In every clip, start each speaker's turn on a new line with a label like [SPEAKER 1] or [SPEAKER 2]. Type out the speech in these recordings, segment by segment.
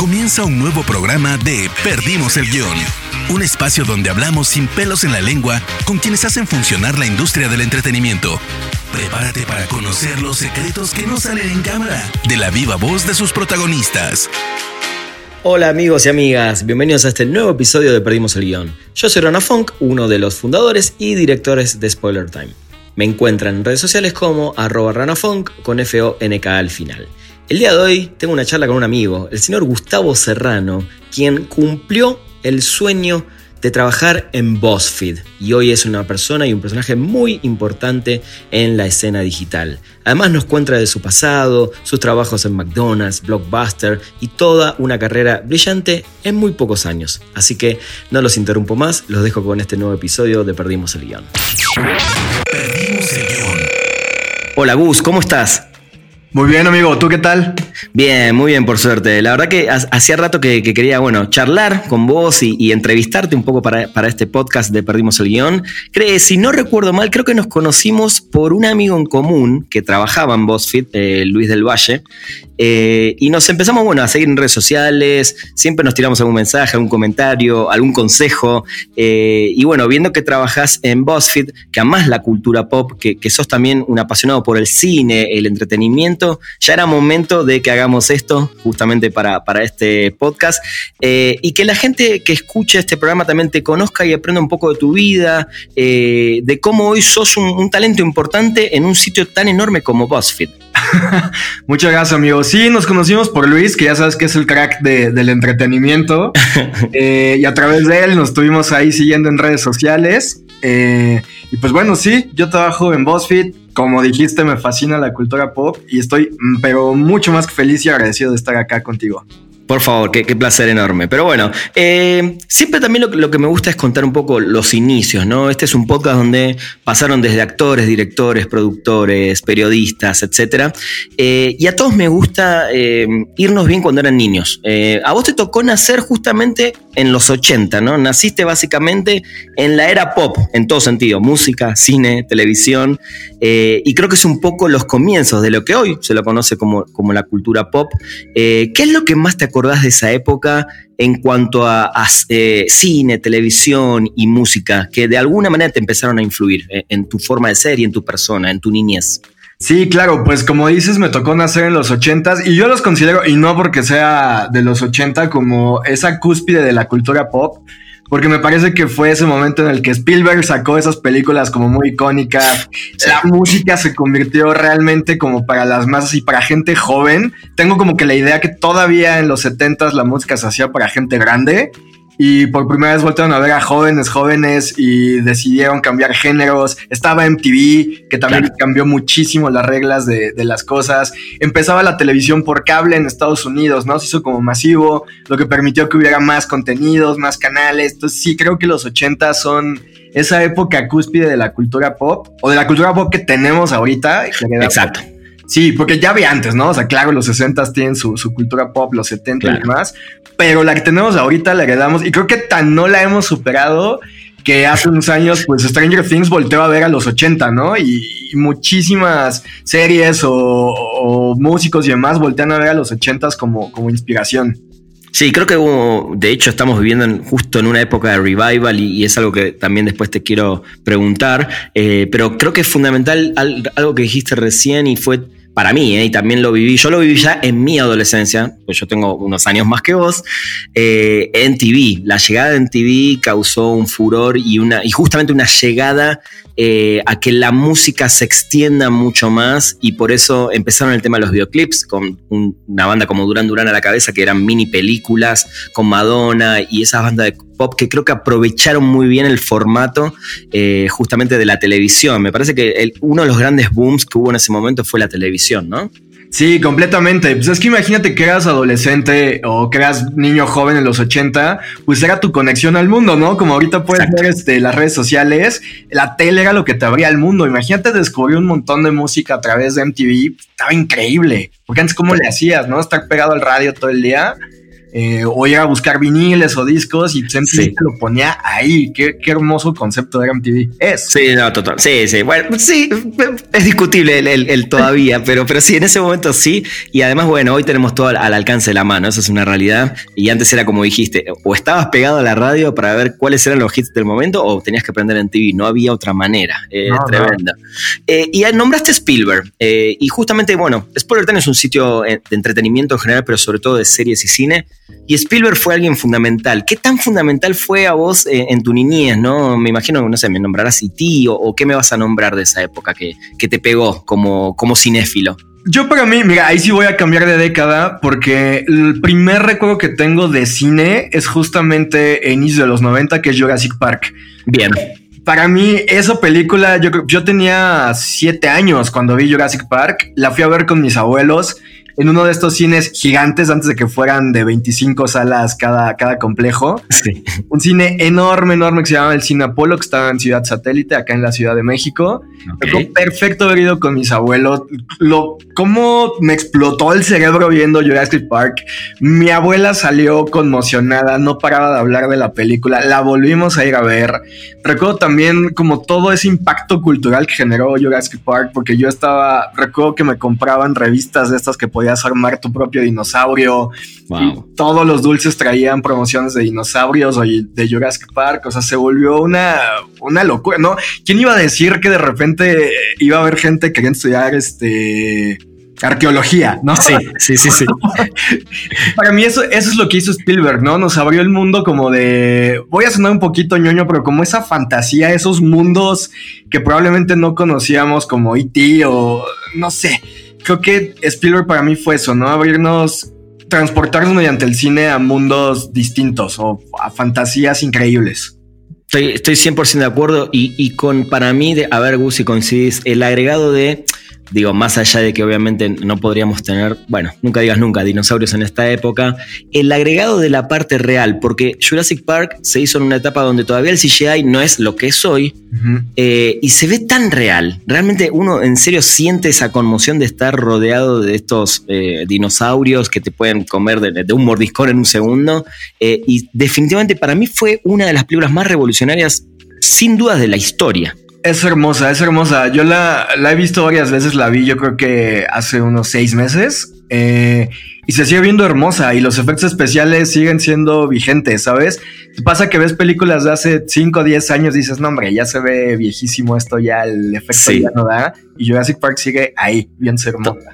[SPEAKER 1] Comienza un nuevo programa de Perdimos el Guión. Un espacio donde hablamos sin pelos en la lengua con quienes hacen funcionar la industria del entretenimiento. Prepárate para conocer los secretos que no salen en cámara de la viva voz de sus protagonistas.
[SPEAKER 2] Hola amigos y amigas, bienvenidos a este nuevo episodio de Perdimos el Guión. Yo soy Rana Funk, uno de los fundadores y directores de Spoiler Time. Me encuentran en redes sociales como arroba ranafunk con F-O-N-K al final. El día de hoy tengo una charla con un amigo, el señor Gustavo Serrano, quien cumplió el sueño de trabajar en BuzzFeed y hoy es una persona y un personaje muy importante en la escena digital. Además nos cuenta de su pasado, sus trabajos en McDonald's, Blockbuster y toda una carrera brillante en muy pocos años. Así que no los interrumpo más, los dejo con este nuevo episodio de Perdimos el Guión. Perdimos el Guión. Hola Gus, ¿cómo estás?
[SPEAKER 3] Muy bien, amigo. ¿Tú qué tal?
[SPEAKER 2] Bien, muy bien, por suerte. La verdad que hacía rato que, quería, bueno, charlar con vos y, entrevistarte un poco para, este podcast de Perdimos el Guión. Cree, si no recuerdo mal, creo que nos conocimos por un amigo en común que trabajaba en BuzzFeed, eh, Luis del Valle, eh, y nos empezamos, bueno, a seguir en redes sociales, siempre nos tiramos algún mensaje, algún comentario, algún consejo. Eh, y bueno, viendo que trabajas en BuzzFeed, que amás la cultura pop, que, sos también un apasionado por el cine, el entretenimiento, ya era momento de que hagamos esto justamente para, para este podcast. Eh, y que la gente que escuche este programa también te conozca y aprenda un poco de tu vida, de cómo hoy sos un, un talento importante en un sitio tan enorme como BuzzFeed.
[SPEAKER 3] Muchas gracias, amigos. Sí, nos conocimos por Luis, que ya sabes que es el crack del entretenimiento. Eh, y a través de él nos estuvimos ahí siguiendo en redes sociales. Eh, y pues bueno, sí, yo trabajo en BuzzFeed. Como dijiste, me fascina la cultura pop y estoy, mm, pero mucho más que feliz y agradecido de estar acá contigo.
[SPEAKER 2] Por favor, qué, placer enorme. Pero bueno, eh, siempre también lo, que me gusta es contar un poco los inicios, ¿no? Este es un podcast donde pasaron desde actores, directores, productores, periodistas, etc. Eh, y a todos me gusta irnos bien cuando eran niños. a vos te tocó nacer justamente en los 80, ¿no? Naciste básicamente en la era pop, en todo sentido, música, cine, televisión. y creo que es un poco los comienzos de lo que hoy se lo conoce como, como la cultura pop. ¿Qué es lo que más te acordás de esa época en cuanto a, eh, cine, televisión y música que de alguna manera te empezaron a influir eh, en, tu forma de ser y en tu persona, en tu niñez?
[SPEAKER 3] Sí, claro, pues como dices, me tocó nacer en los ochentas y yo los considero, y no porque sea de los ochenta, como esa cúspide de la cultura pop, porque me parece que fue ese momento en el que Spielberg sacó esas películas como muy icónicas, la música se convirtió realmente como para las masas y para gente joven. Tengo como que la idea que todavía en los 70 la música se hacía para gente grande y por primera vez volvieron a ver a jóvenes, jóvenes y decidieron cambiar géneros. Estaba MTV, que también cambió muchísimo las reglas de, las cosas. Empezaba la televisión por cable en Estados Unidos, ¿no? Se hizo como masivo, lo que permitió que hubiera más contenidos, más canales. Entonces sí, creo que los 80 son esa época cúspide de la cultura pop o de la cultura pop que tenemos ahorita.
[SPEAKER 2] Exacto.
[SPEAKER 3] Sí, porque ya había antes, ¿no? O sea, claro, los 60 tienen su, cultura pop, los 70 y demás, pero la que tenemos ahorita la heredamos y creo que tan no la hemos superado que hace unos años, pues Stranger Things volteó a ver a los 80, ¿no? Y, muchísimas series o, músicos y demás voltean a ver a los 80 como, como inspiración.
[SPEAKER 2] Sí, creo que de hecho estamos viviendo justo en una época de revival y, es algo que también después te quiero preguntar, eh, pero creo que es fundamental algo que dijiste recién y fue para mí, ¿eh? y también lo viví, yo lo viví ya en mi adolescencia, pues yo tengo unos años más que vos, eh, en TV. La llegada de TV causó un furor y, una, y justamente una llegada eh, a que la música se extienda mucho más y por eso empezaron el tema de los videoclips con una banda como Duran Duran a la cabeza que eran mini películas con Madonna y esas bandas de pop que creo que aprovecharon muy bien el formato eh, justamente de la televisión. Me parece que uno de los grandes booms que hubo en ese momento fue la televisión, ¿no?
[SPEAKER 3] Sí, completamente. Pues es que imagínate que eras adolescente o que eras niño joven en los 80, pues era tu conexión al mundo, ¿no? Como ahorita puedes ver este, las redes sociales, la tele era lo que te abría al mundo. Imagínate descubrir un montón de música a través de MTV, estaba increíble. Porque antes, ¿cómo le hacías, no? Estar pegado al radio todo el día. Eh, o ir a buscar viniles o discos y MTV lo ponía ahí. Qué, hermoso concepto de MTV es.
[SPEAKER 2] Sí, no, total. Sí, sí. Bueno, sí, es discutible el, todavía, pero, pero sí, en ese momento sí. Y además, bueno, hoy tenemos todo al, alcance de la mano. Eso es una realidad. Y antes era como dijiste, o estabas pegado a la radio para ver cuáles eran los hits del momento o tenías que aprender en TV. No había otra manera. Eh, tremenda. Eh, y nombraste Spielberg. y justamente, bueno, Spoiler Time es un sitio de entretenimiento en general, pero sobre todo de series y cine. Y Spielberg fue alguien fundamental. ¿Qué tan fundamental fue a vos eh, en tu niñez? ¿no? Me imagino, no sé, me nombrarás E.T. O, o qué me vas a nombrar de esa época que, que te pegó como, como cinéfilo.
[SPEAKER 3] Yo para mí, mira, ahí sí voy a cambiar de década porque el primer recuerdo que tengo de cine es justamente en inicio de los 90, que es Jurassic Park.
[SPEAKER 2] Bien.
[SPEAKER 3] Para mí, esa película, yo, yo tenía siete años cuando vi Jurassic Park, la fui a ver con mis abuelos en uno de estos cines gigantes antes de que fueran de 25 salas cada, cada complejo. Sí. Un cine enorme, enorme que se llamaba el Cine Apolo, que estaba en Ciudad Satélite, acá en la Ciudad de México. perfecto haber ido con mis abuelos. Lo, cómo me explotó el cerebro viendo Jurassic Park. Mi abuela salió conmocionada, no paraba de hablar de la película. La volvimos a ir a ver. Recuerdo también como todo ese impacto cultural que generó Jurassic Park, porque yo estaba, recuerdo que me compraban revistas de estas que podía armar tu propio dinosaurio. todos los dulces traían promociones de dinosaurios o de Jurassic Park. O sea, se volvió una, una locura, ¿no? ¿Quién iba a decir que de repente iba a haber gente queriendo estudiar este arqueología, ¿no?
[SPEAKER 2] Sí, sí, sí, sí.
[SPEAKER 3] Para mí eso, eso es lo que hizo Spielberg, ¿no? Nos abrió el mundo como de, voy a sonar un poquito ñoño, pero como esa fantasía, esos mundos que probablemente no conocíamos como E.T. o no sé creo que Spielberg para mí fue eso, ¿no? Abrirnos, transportarnos mediante el cine a mundos distintos o a fantasías increíbles.
[SPEAKER 2] Estoy, estoy 100% de acuerdo y, y, con, para mí, de, a ver, Gus, si coincidís, el agregado de digo, más allá de que obviamente no podríamos tener, bueno, nunca digas nunca, dinosaurios en esta época, el agregado de la parte real, porque Jurassic Park se hizo en una etapa donde todavía el CGI no es lo que es hoy eh, y se ve tan real. Realmente uno en serio siente esa conmoción de estar rodeado de estos eh, dinosaurios que te pueden comer de, un mordiscón en un segundo. Eh, y definitivamente para mí fue una de las películas más revolucionarias, sin dudas, de la historia.
[SPEAKER 3] Es hermosa, es hermosa. Yo la, he visto varias veces, la vi yo creo que hace unos seis meses. Eh, y se sigue viendo hermosa y los efectos especiales siguen siendo vigentes, ¿sabes? Pasa que ves películas de hace 5 o 10 años y dices, no hombre, ya se ve viejísimo esto, ya el efecto ya no da. Y Jurassic Park sigue ahí, bien hermosa.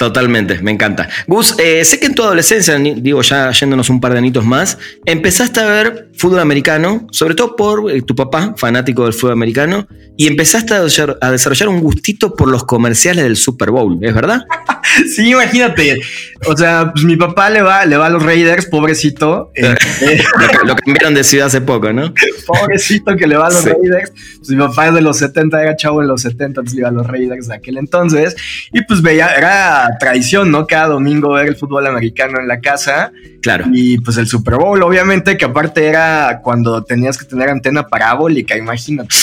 [SPEAKER 2] Totalmente, me encanta. Gus, eh, sé que en tu adolescencia, digo ya yéndonos un par de anitos más, empezaste a ver fútbol americano, sobre todo por eh, tu papá, fanático del fútbol americano, y empezaste a desarrollar, un gustito por los comerciales del Super Bowl, ¿es verdad?
[SPEAKER 3] sí, imagínate. O sea, pues mi papá le va, le va a los Raiders, pobrecito.
[SPEAKER 2] Eh, lo, cambiaron de ciudad hace poco, ¿no?
[SPEAKER 3] pobrecito que le va a los Raiders. Pues mi papá es de los 70, era chavo en los 70, entonces le iba a los Raiders de aquel entonces. Y pues veía, era tradición, ¿no? Cada domingo ver el fútbol americano en la casa.
[SPEAKER 2] Claro.
[SPEAKER 3] Y pues el Super Bowl, obviamente, que aparte era cuando tenías que tener antena parabólica, imagínate,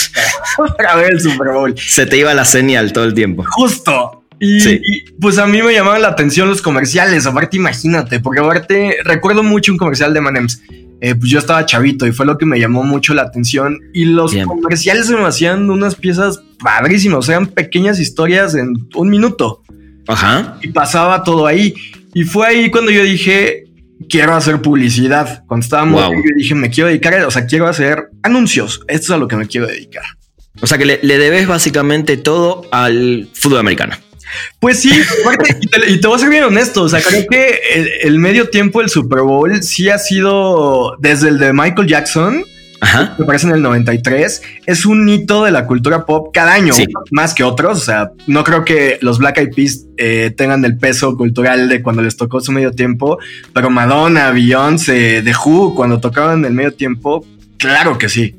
[SPEAKER 3] para ver el Super Bowl.
[SPEAKER 2] Se te iba la señal todo el tiempo.
[SPEAKER 3] Justo. Y, pues a mí me llamaban la atención los comerciales, aparte imagínate, porque aparte recuerdo mucho un comercial de Manems. Eh, pues yo estaba chavito y fue lo que me llamó mucho la atención. Y los comerciales se me hacían unas piezas padrísimas, eran pequeñas historias en un minuto.
[SPEAKER 2] Ajá.
[SPEAKER 3] Y pasaba todo ahí. Y fue ahí cuando yo dije, quiero hacer publicidad. Cuando estábamos, wow. yo dije, me quiero dedicar, o sea, quiero hacer anuncios. Esto es a lo que me quiero dedicar.
[SPEAKER 2] O sea, que le, debes básicamente todo al fútbol americano.
[SPEAKER 3] Pues sí, y, te, voy a ser bien honesto, o sea, creo que el, el, medio tiempo del Super Bowl sí ha sido desde el de Michael Jackson Ajá. me parece en el 93, es un hito de la cultura pop cada año, más que otros. O sea, no creo que los Black Eyed Peas eh, tengan el peso cultural de cuando les tocó su medio tiempo, pero Madonna, Beyoncé, The Who, cuando tocaban el medio tiempo, claro que sí.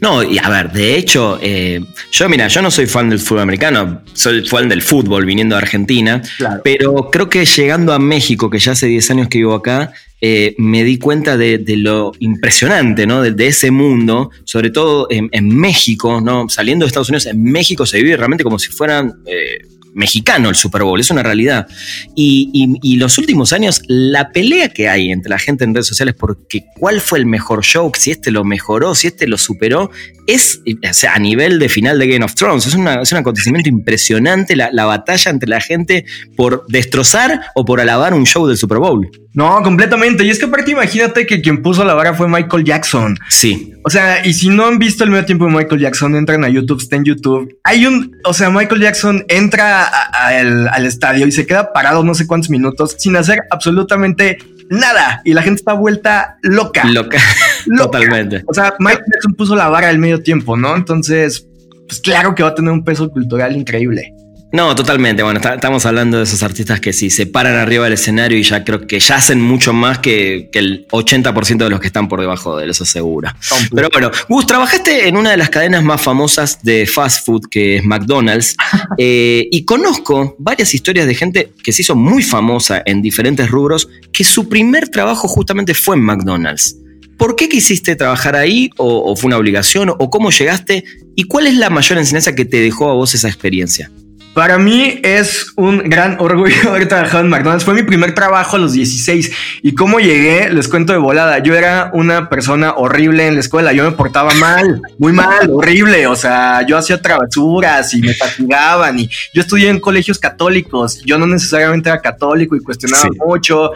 [SPEAKER 2] No, y a ver, de hecho, eh, yo mira, yo no soy fan del fútbol americano, soy fan del fútbol viniendo de Argentina, pero creo que llegando a México, que ya hace 10 años que vivo acá, eh, me di cuenta de, lo impresionante, ¿no? De, ese mundo, sobre todo en, México, ¿no? Saliendo de Estados Unidos, en México se vive realmente como si fueran... Eh, mexicano el Super Bowl, es una realidad. Y, los últimos años, la pelea que hay entre la gente en redes sociales porque cuál fue el mejor show, si este lo mejoró, si este lo superó, es o sea, a nivel de final de Game of Thrones. Es, una, es un acontecimiento impresionante la, la batalla entre la gente por destrozar o por alabar un show del Super Bowl.
[SPEAKER 3] No, completamente. Y es que aparte imagínate que quien puso la vara fue Michael Jackson.
[SPEAKER 2] Sí.
[SPEAKER 3] O sea, y si no han visto el medio tiempo de Michael Jackson, entran a YouTube, está en YouTube. Hay un, o sea, Michael Jackson entra al estadio y se queda parado no sé cuántos minutos sin hacer absolutamente nada. Y la gente está vuelta loca.
[SPEAKER 2] Loca. Totalmente.
[SPEAKER 3] O sea, Michael Jackson puso la vara al medio tiempo, ¿no? Entonces, pues claro que va a tener un peso cultural increíble.
[SPEAKER 2] No, totalmente. Bueno, estamos hablando de esos artistas que sí se paran arriba del escenario y ya creo que ya hacen mucho más que, el 80% de los que están por debajo de él, eso seguro. Pero bueno, Gus, trabajaste en una de las cadenas más famosas de fast food, que es McDonald's, eh, y conozco varias historias de gente que se hizo muy famosa en diferentes rubros, que su primer trabajo justamente fue en McDonald's. ¿Por qué quisiste trabajar ahí? ¿O, o fue una obligación? ¿O cómo llegaste? ¿Y cuál es la mayor enseñanza que te dejó a vos esa experiencia?
[SPEAKER 3] Para mí es un gran orgullo haber trabajado en McDonald's. Fue mi primer trabajo a los 16. Y cómo llegué, les cuento de volada. Yo era una persona horrible en la escuela. Yo me portaba mal, muy mal, horrible. O sea, yo hacía travesuras y me fatigaban. Y yo estudié en colegios católicos. Yo no necesariamente era católico y cuestionaba mucho.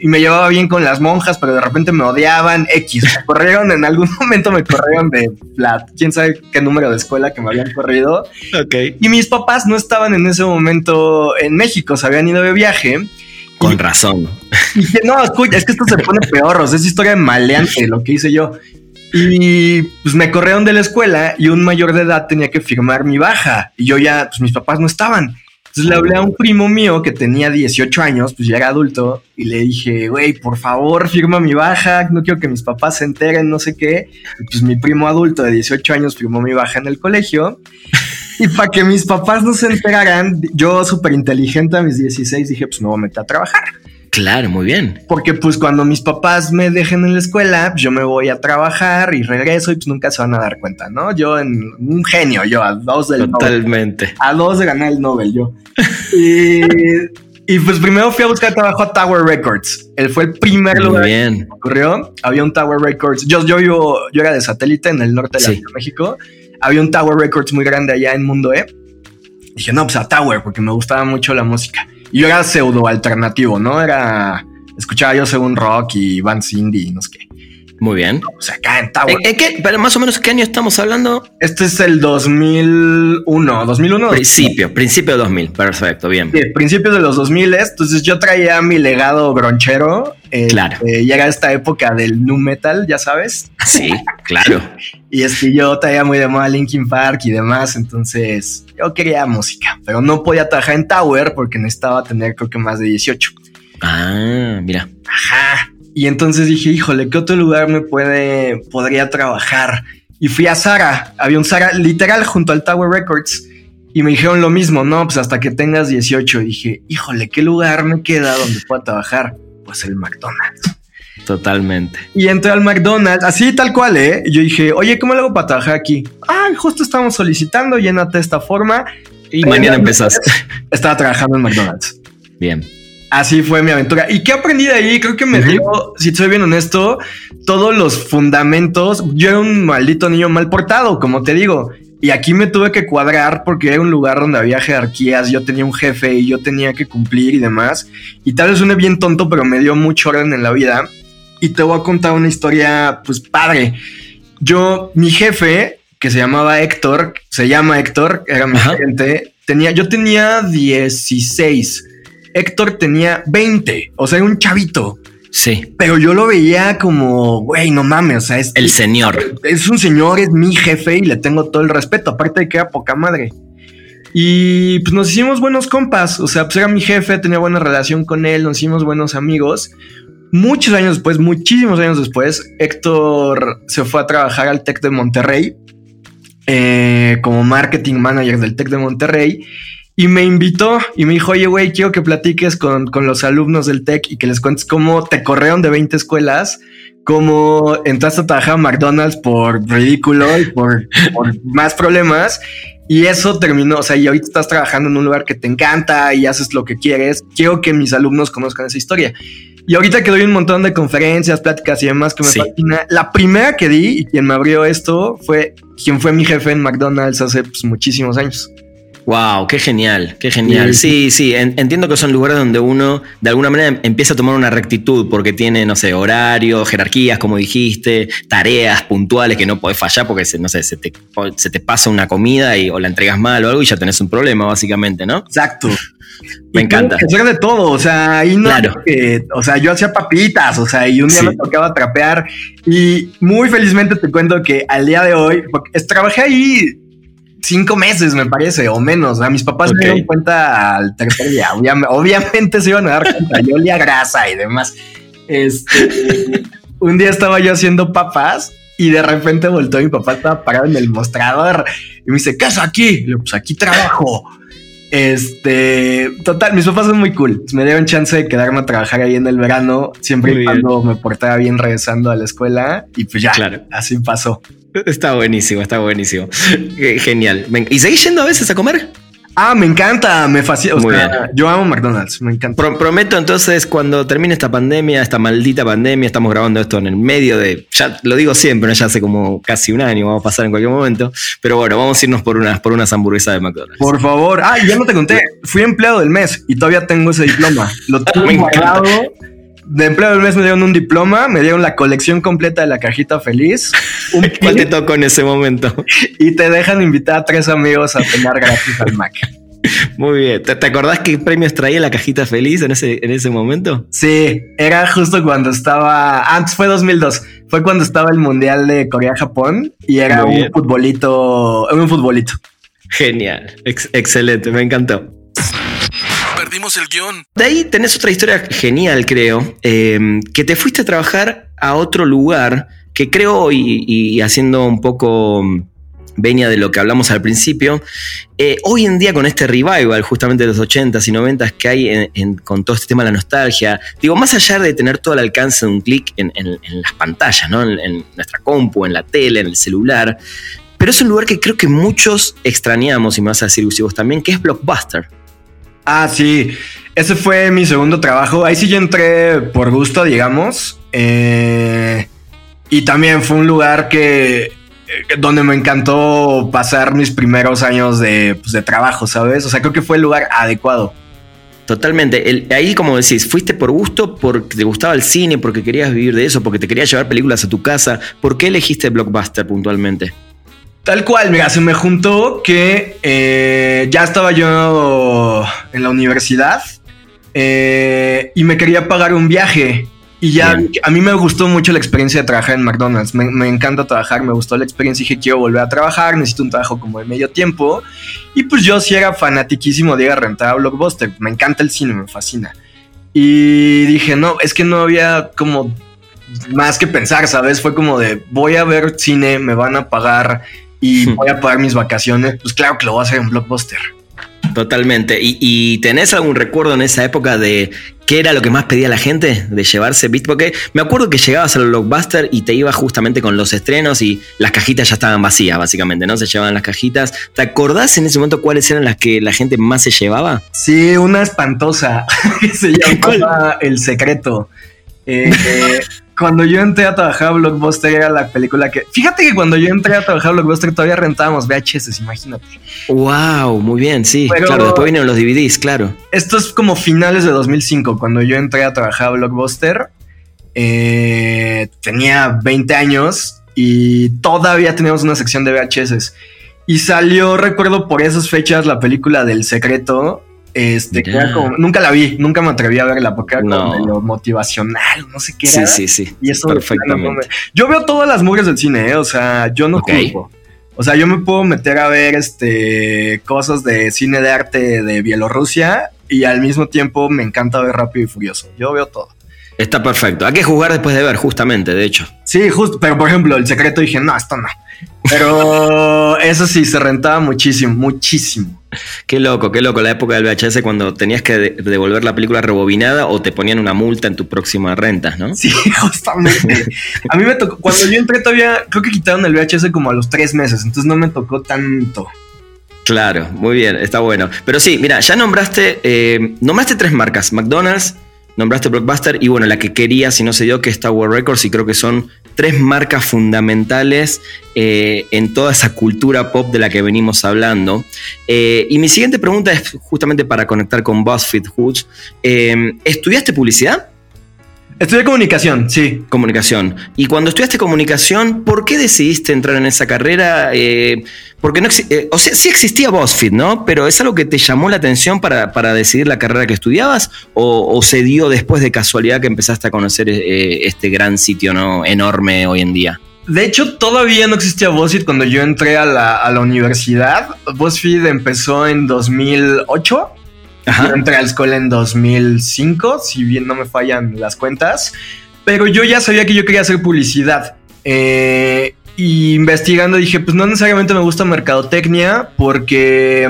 [SPEAKER 3] Y me llevaba bien con las monjas, pero de repente me odiaban. X. Me corrieron en algún momento, me corrieron de la quién sabe qué número de escuela que me habían corrido.
[SPEAKER 2] Ok.
[SPEAKER 3] Y mis papás no estaban en ese momento en México, se habían ido de viaje.
[SPEAKER 2] Con razón.
[SPEAKER 3] Y que no, escucha, es que esto se pone peor, o sea, es historia maleante lo que hice yo. Y pues me corrieron de la escuela y un mayor de edad tenía que firmar mi baja y yo ya, pues mis papás no estaban. Entonces le hablé a un primo mío que tenía 18 años, pues ya era adulto, y le dije, güey, por favor, firma mi baja, no quiero que mis papás se enteren, no sé qué. pues mi primo adulto de 18 años firmó mi baja en el colegio. Y para que mis papás no se enteraran, yo súper inteligente a mis 16 dije, pues me voy a meter a trabajar.
[SPEAKER 2] Claro, muy bien.
[SPEAKER 3] Porque pues cuando mis papás me dejen en la escuela, yo me voy a trabajar y regreso y pues nunca se van a dar cuenta, ¿no? Yo en un genio, yo a dos del
[SPEAKER 2] Totalmente.
[SPEAKER 3] A dos de ganar el Nobel, yo. y, y, pues primero fui a buscar trabajo a Tower Records. Él fue el primer lugar
[SPEAKER 2] bien. que
[SPEAKER 3] ocurrió. Había un Tower Records. Yo, yo vivo, yo era de satélite en el norte de México había un Tower Records muy grande allá en Mundo E. Dije, no, pues a Tower, porque me gustaba mucho la música. Y yo era pseudo alternativo, ¿no? Era. Escuchaba yo según rock y Van Cindy y no sé qué.
[SPEAKER 2] Muy bien.
[SPEAKER 3] o sea, acá en Tower.
[SPEAKER 2] ¿En, qué? Pero más o menos, ¿qué año estamos hablando?
[SPEAKER 3] Este es el 2001. ¿2001?
[SPEAKER 2] Principio, principio de 2000. Perfecto, bien.
[SPEAKER 3] Sí, principios de los 2000. Entonces yo traía mi legado bronchero.
[SPEAKER 2] Eh, claro.
[SPEAKER 3] Eh, llega esta época del nu metal, ya sabes.
[SPEAKER 2] Sí, claro.
[SPEAKER 3] y es que yo traía muy de moda Linkin Park y demás. Entonces yo quería música, pero no podía trabajar en Tower porque necesitaba tener creo que más de 18.
[SPEAKER 2] Ah, mira.
[SPEAKER 3] Ajá. Y entonces dije, híjole, ¿qué otro lugar me puede, podría trabajar? Y fui a Sara, había un Sara literal junto al Tower Records. Y me dijeron lo mismo, no, pues hasta que tengas 18. Y dije, híjole, ¿qué lugar me queda donde pueda trabajar? Pues el McDonald's.
[SPEAKER 2] Totalmente.
[SPEAKER 3] Y entré al McDonald's, así tal cual, ¿eh? Y yo dije, oye, ¿cómo le hago para trabajar aquí? Ah, justo estamos solicitando, llénate esta forma.
[SPEAKER 2] Y mañana empezaste.
[SPEAKER 3] Estaba trabajando en McDonald's.
[SPEAKER 2] Bien.
[SPEAKER 3] Así fue mi aventura. ¿Y qué aprendí de ahí? Creo que me dio, si soy bien honesto, todos los fundamentos. Yo era un maldito niño mal portado, como te digo. Y aquí me tuve que cuadrar porque era un lugar donde había jerarquías, yo tenía un jefe y yo tenía que cumplir y demás. Y tal vez suene bien tonto, pero me dio mucho orden en la vida. Y te voy a contar una historia, pues padre. Yo, mi jefe, que se llamaba Héctor, se llama Héctor, era mi gente, tenía, yo tenía 16 Héctor tenía 20, o sea, un chavito.
[SPEAKER 2] Sí.
[SPEAKER 3] Pero yo lo veía como, güey, no mames, o sea, es...
[SPEAKER 2] El señor.
[SPEAKER 3] Es un señor, es mi jefe y le tengo todo el respeto, aparte de que era poca madre. Y pues nos hicimos buenos compas, o sea, pues era mi jefe, tenía buena relación con él, nos hicimos buenos amigos. Muchos años después, muchísimos años después, Héctor se fue a trabajar al TEC de Monterrey eh, como marketing manager del TEC de Monterrey y me invitó y me dijo, oye, güey, quiero que platiques con, los alumnos del TEC y que les cuentes cómo te corrieron de 20 escuelas, cómo entraste a trabajar a McDonald's por ridículo y por, más problemas. Y eso terminó, o sea, y ahorita estás trabajando en un lugar que te encanta y haces lo que quieres. Quiero que mis alumnos conozcan esa historia. Y ahorita que doy un montón de conferencias, pláticas y demás que me fascina, la primera que di y quien me abrió esto fue quien fue mi jefe en McDonald's hace pues, muchísimos años.
[SPEAKER 2] Wow, qué genial, qué genial. Sí, sí, entiendo que son lugares donde uno de alguna manera empieza a tomar una rectitud porque tiene, no sé, horarios, jerarquías, como dijiste, tareas puntuales que no podés fallar porque, no sé, se te, se te pasa una comida y, o la entregas mal o algo y ya tenés un problema, básicamente, ¿no?
[SPEAKER 3] Exacto.
[SPEAKER 2] Me encanta.
[SPEAKER 3] Que hacer de todo, o sea, ahí no claro. que, o sea, yo hacía papitas, o sea, y un día me tocaba trapear y muy felizmente te cuento que al día de hoy, trabajé ahí cinco meses, me parece, o menos. Sea, mis papás me dieron cuenta al tercer día. Obviamente, se iban a dar cuenta. Yo olía grasa y demás. Este, un día estaba yo haciendo papas y de repente volteó mi papá, estaba parado en el mostrador y me dice, ¿qué haces aquí? Le pues aquí trabajo. Este, total, mis papás son muy cool. Me dieron chance de quedarme a trabajar ahí en el verano, siempre y cuando me portaba bien regresando a la escuela. Y pues ya, claro. así pasó.
[SPEAKER 2] Está buenísimo, está buenísimo. Genial. ¿Y seguís yendo a veces a comer?
[SPEAKER 3] Ah, me encanta, me fascina. yo amo McDonald's, me encanta.
[SPEAKER 2] prometo entonces, cuando termine esta pandemia, esta maldita pandemia, estamos grabando esto en el medio de, ya lo digo siempre, ya hace como casi un año, vamos a pasar en cualquier momento. Pero bueno, vamos a irnos por unas, por unas hamburguesas de McDonald's.
[SPEAKER 3] Por favor. Ah, ya no te conté, fui empleado del mes y todavía tengo ese diploma. Lo tengo guardado de empleo del mes me dieron un diploma, me dieron la colección completa de la cajita feliz.
[SPEAKER 2] ¿Cuál te tocó en ese momento?
[SPEAKER 3] Y te dejan invitar a tres amigos a cenar gratis al Mac.
[SPEAKER 2] Muy bien. ¿Te, acordás qué premios traía la cajita feliz en ese, en ese momento?
[SPEAKER 3] Sí, era justo cuando estaba. Antes fue 2002. Fue cuando estaba el Mundial de Corea-Japón y era un futbolito. Un futbolito.
[SPEAKER 2] Genial. excelente. Me encantó
[SPEAKER 1] el guion.
[SPEAKER 2] De ahí tenés otra historia genial, creo, em, que te fuiste a trabajar a otro lugar que creo, y, haciendo un poco mm, venia de lo que hablamos al principio, eh, hoy en día con este revival justamente de los 80s y 90s que hay con todo este tema de la nostalgia, digo, más allá de tener todo el alcance de un clic en, las pantallas, ¿no? En, nuestra compu, en la tele, en el celular, pero es un lugar que creo que muchos extrañamos, y vas a decir también, que es Blockbuster.
[SPEAKER 3] Ah, sí. Ese fue mi segundo trabajo. Ahí sí yo entré por gusto, digamos. Eh, y también fue un lugar que eh, donde me encantó pasar mis primeros años pues, de, trabajo, ¿sabes? O sea, creo que fue el lugar adecuado.
[SPEAKER 2] Totalmente. ahí, como decís, fuiste por gusto, porque te gustaba el cine, porque querías vivir de eso, porque te querías llevar películas a tu casa. ¿Por qué elegiste Blockbuster puntualmente?
[SPEAKER 3] Tal cual, mira, se me juntó que eh, ya estaba yo en la universidad eh, y me quería pagar un viaje. Y ya a mí me gustó mucho la experiencia de trabajar en McDonald's. Me, encanta trabajar, me gustó la experiencia y dije quiero volver a trabajar, necesito un trabajo como de medio tiempo. Y pues yo sí era fanatiquísimo de ir a rentar a Blockbuster. Me encanta el cine, me fascina. Y dije, no, es que no había como más que pensar, ¿sabes? Fue como de voy a ver cine, me van a pagar y voy a pagar mis vacaciones, pues claro que lo voy a hacer en Blockbuster.
[SPEAKER 2] Totalmente. ¿Y, tenés algún recuerdo en esa época de qué era lo que más pedía la gente de llevarse? ¿Viste? Porque me acuerdo que llegabas al Blockbuster y te ibas justamente con los estrenos y las cajitas ya estaban vacías, básicamente, ¿no? Se llevaban las cajitas. ¿Te acordás en ese momento cuáles eran las que la gente más se llevaba?
[SPEAKER 3] Sí, una espantosa que se llamaba El Secreto. Eh, eh cuando yo entré a trabajar a Blockbuster era la película que. Fíjate que cuando yo entré a trabajar a Blockbuster todavía rentábamos VHS, imagínate.
[SPEAKER 2] Wow, muy bien, sí. claro, después vinieron los DVDs, claro.
[SPEAKER 3] Esto es como finales de 2005, cuando yo entré a trabajar a Blockbuster. Eh, tenía 20 años y todavía teníamos una sección de VHS. Y salió, recuerdo por esas fechas, la película del secreto este, nunca la vi, nunca me atreví a verla porque era como motivacional, no sé qué
[SPEAKER 2] era. Sí, sí, sí.
[SPEAKER 3] Y eso perfectamente. yo veo todas las mujeres del cine, ¿eh? o sea, yo no okay. O sea, yo me puedo meter a ver este cosas de cine de arte de Bielorrusia y al mismo tiempo me encanta ver Rápido y Furioso. Yo veo todo.
[SPEAKER 2] Está perfecto. Hay que jugar después de ver, justamente, de hecho.
[SPEAKER 3] Sí, justo. Pero por ejemplo, el secreto dije, no, esto no. Pero eso sí, se rentaba muchísimo, muchísimo.
[SPEAKER 2] Qué loco, qué loco la época del VHS cuando tenías que devolver la película rebobinada o te ponían una multa en tu próxima renta, ¿no?
[SPEAKER 3] Sí, justamente. a mí me tocó, cuando yo entré todavía, creo que quitaron el VHS como a los tres meses, entonces no me tocó tanto.
[SPEAKER 2] Claro, muy bien, está bueno. Pero sí, mira, ya nombraste, eh, nombraste tres marcas, McDonald's, nombraste Blockbuster y bueno, la que quería, si no se dio, que es Tower Records y creo que son tres marcas fundamentales eh, en toda esa cultura pop de la que venimos hablando. Eh, y mi siguiente pregunta es justamente para conectar con BuzzFeed Hoods. ¿Estudiaste publicidad?
[SPEAKER 3] Estudié comunicación, sí.
[SPEAKER 2] Comunicación. Y cuando estudiaste comunicación, ¿por qué decidiste entrar en esa carrera? Eh, porque no eh, o sea, sí existía BuzzFeed, ¿no? Pero ¿es algo que te llamó la atención para, decidir la carrera que estudiabas? O, se dio después de casualidad que empezaste a conocer eh, este gran sitio, ¿no? Enorme hoy en día.
[SPEAKER 3] De hecho, todavía no existía BuzzFeed cuando yo entré a la, a la universidad. BuzzFeed empezó en 2008 yo entré a la escuela en 2005, si bien no me fallan las cuentas, pero yo ya sabía que yo quería hacer publicidad. Eh, y investigando dije, pues no necesariamente me gusta mercadotecnia porque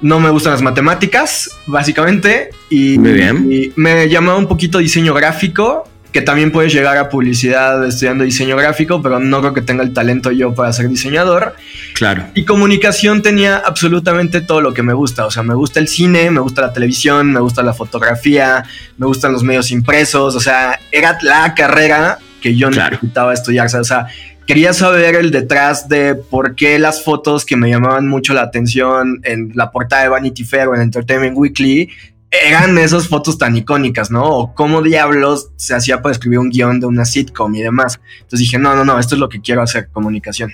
[SPEAKER 3] no me gustan las matemáticas, básicamente. Y,
[SPEAKER 2] Muy bien.
[SPEAKER 3] y me llamaba un poquito diseño gráfico que también puedes llegar a publicidad estudiando diseño gráfico, pero no creo que tenga el talento yo para ser diseñador.
[SPEAKER 2] Claro.
[SPEAKER 3] Y comunicación tenía absolutamente todo lo que me gusta. O sea, me gusta el cine, me gusta la televisión, me gusta la fotografía, me gustan los medios impresos. O sea, era la carrera que yo necesitaba estudiar. O sea, quería saber el detrás de por qué las fotos que me llamaban mucho la atención en la portada de Vanity Fair o en Entertainment Weekly eran esas fotos tan icónicas, ¿no? O cómo diablos se hacía para escribir un guion de una sitcom y demás. Entonces dije, no, no, no, esto es lo que quiero hacer, comunicación.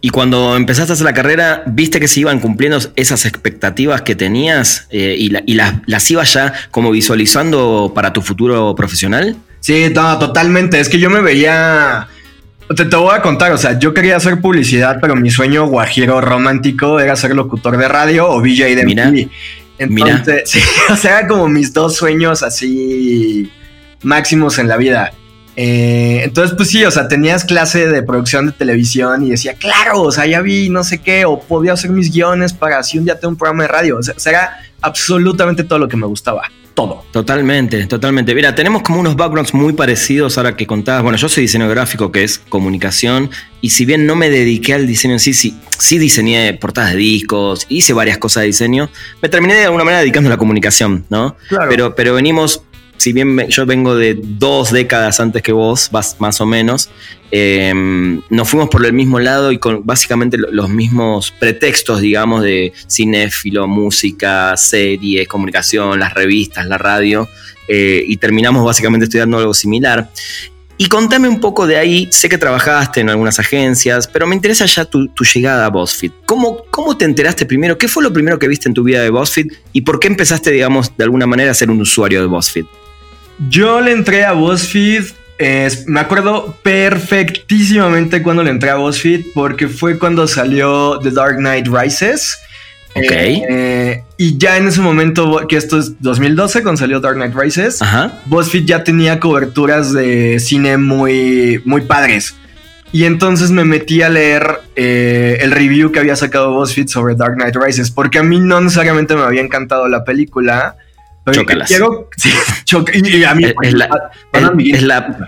[SPEAKER 2] Y cuando empezaste a hacer la carrera, ¿viste que se iban cumpliendo esas expectativas que tenías eh, y, las, ibas ya como visualizando para tu futuro profesional?
[SPEAKER 3] Sí, no, totalmente. Es que yo me veía... Te, te, voy a contar, o sea, yo quería hacer publicidad, pero mi sueño guajiro romántico era ser locutor de radio o VJ de
[SPEAKER 2] Mira.
[SPEAKER 3] Entonces, sí, o sea, como mis dos sueños así máximos en la vida. Eh, entonces, pues sí, o sea, tenías clase de producción de televisión y decía, claro, o sea, ya vi no sé qué, o podía hacer mis guiones para si un día tengo un programa de radio. O sea, era absolutamente todo lo que me gustaba todo.
[SPEAKER 2] Totalmente, totalmente. Mira, tenemos como unos backgrounds muy parecidos ahora que contabas. Bueno, yo soy diseño gráfico, que es comunicación, y si bien no me dediqué al diseño en sí, sí, sí diseñé portadas de discos, hice varias cosas de diseño, me terminé de alguna manera dedicando a la comunicación, ¿no?
[SPEAKER 3] Claro.
[SPEAKER 2] Pero, pero venimos si bien yo vengo de dos décadas antes que vos, más o menos, em, nos fuimos por el mismo lado y con básicamente los mismos pretextos, digamos, de cinéfilo, música, series, comunicación, las revistas, la radio, eh, y terminamos básicamente estudiando algo similar. Y contame un poco de ahí, sé que trabajaste en algunas agencias, pero me interesa ya tu, llegada a BuzzFeed. ¿Cómo, ¿Cómo te enteraste primero? ¿Qué fue lo primero que viste en tu vida de BuzzFeed? ¿Y por qué empezaste, digamos, de alguna manera a ser un usuario de BuzzFeed?
[SPEAKER 3] Yo le entré a BuzzFeed. me acuerdo perfectísimamente cuando le entré a BuzzFeed porque fue cuando salió The Dark Knight Rises.
[SPEAKER 2] Ok.
[SPEAKER 3] Eh, y ya en ese momento, que esto es 2012, cuando salió Dark Knight Rises, BuzzFeed ya tenía coberturas de cine muy, muy padres. Y entonces me metí a leer eh, el review que había sacado BuzzFeed sobre Dark Knight Rises, porque a mí no necesariamente me había encantado la película,
[SPEAKER 2] Chócalas.
[SPEAKER 3] y, a mí,
[SPEAKER 2] es, la,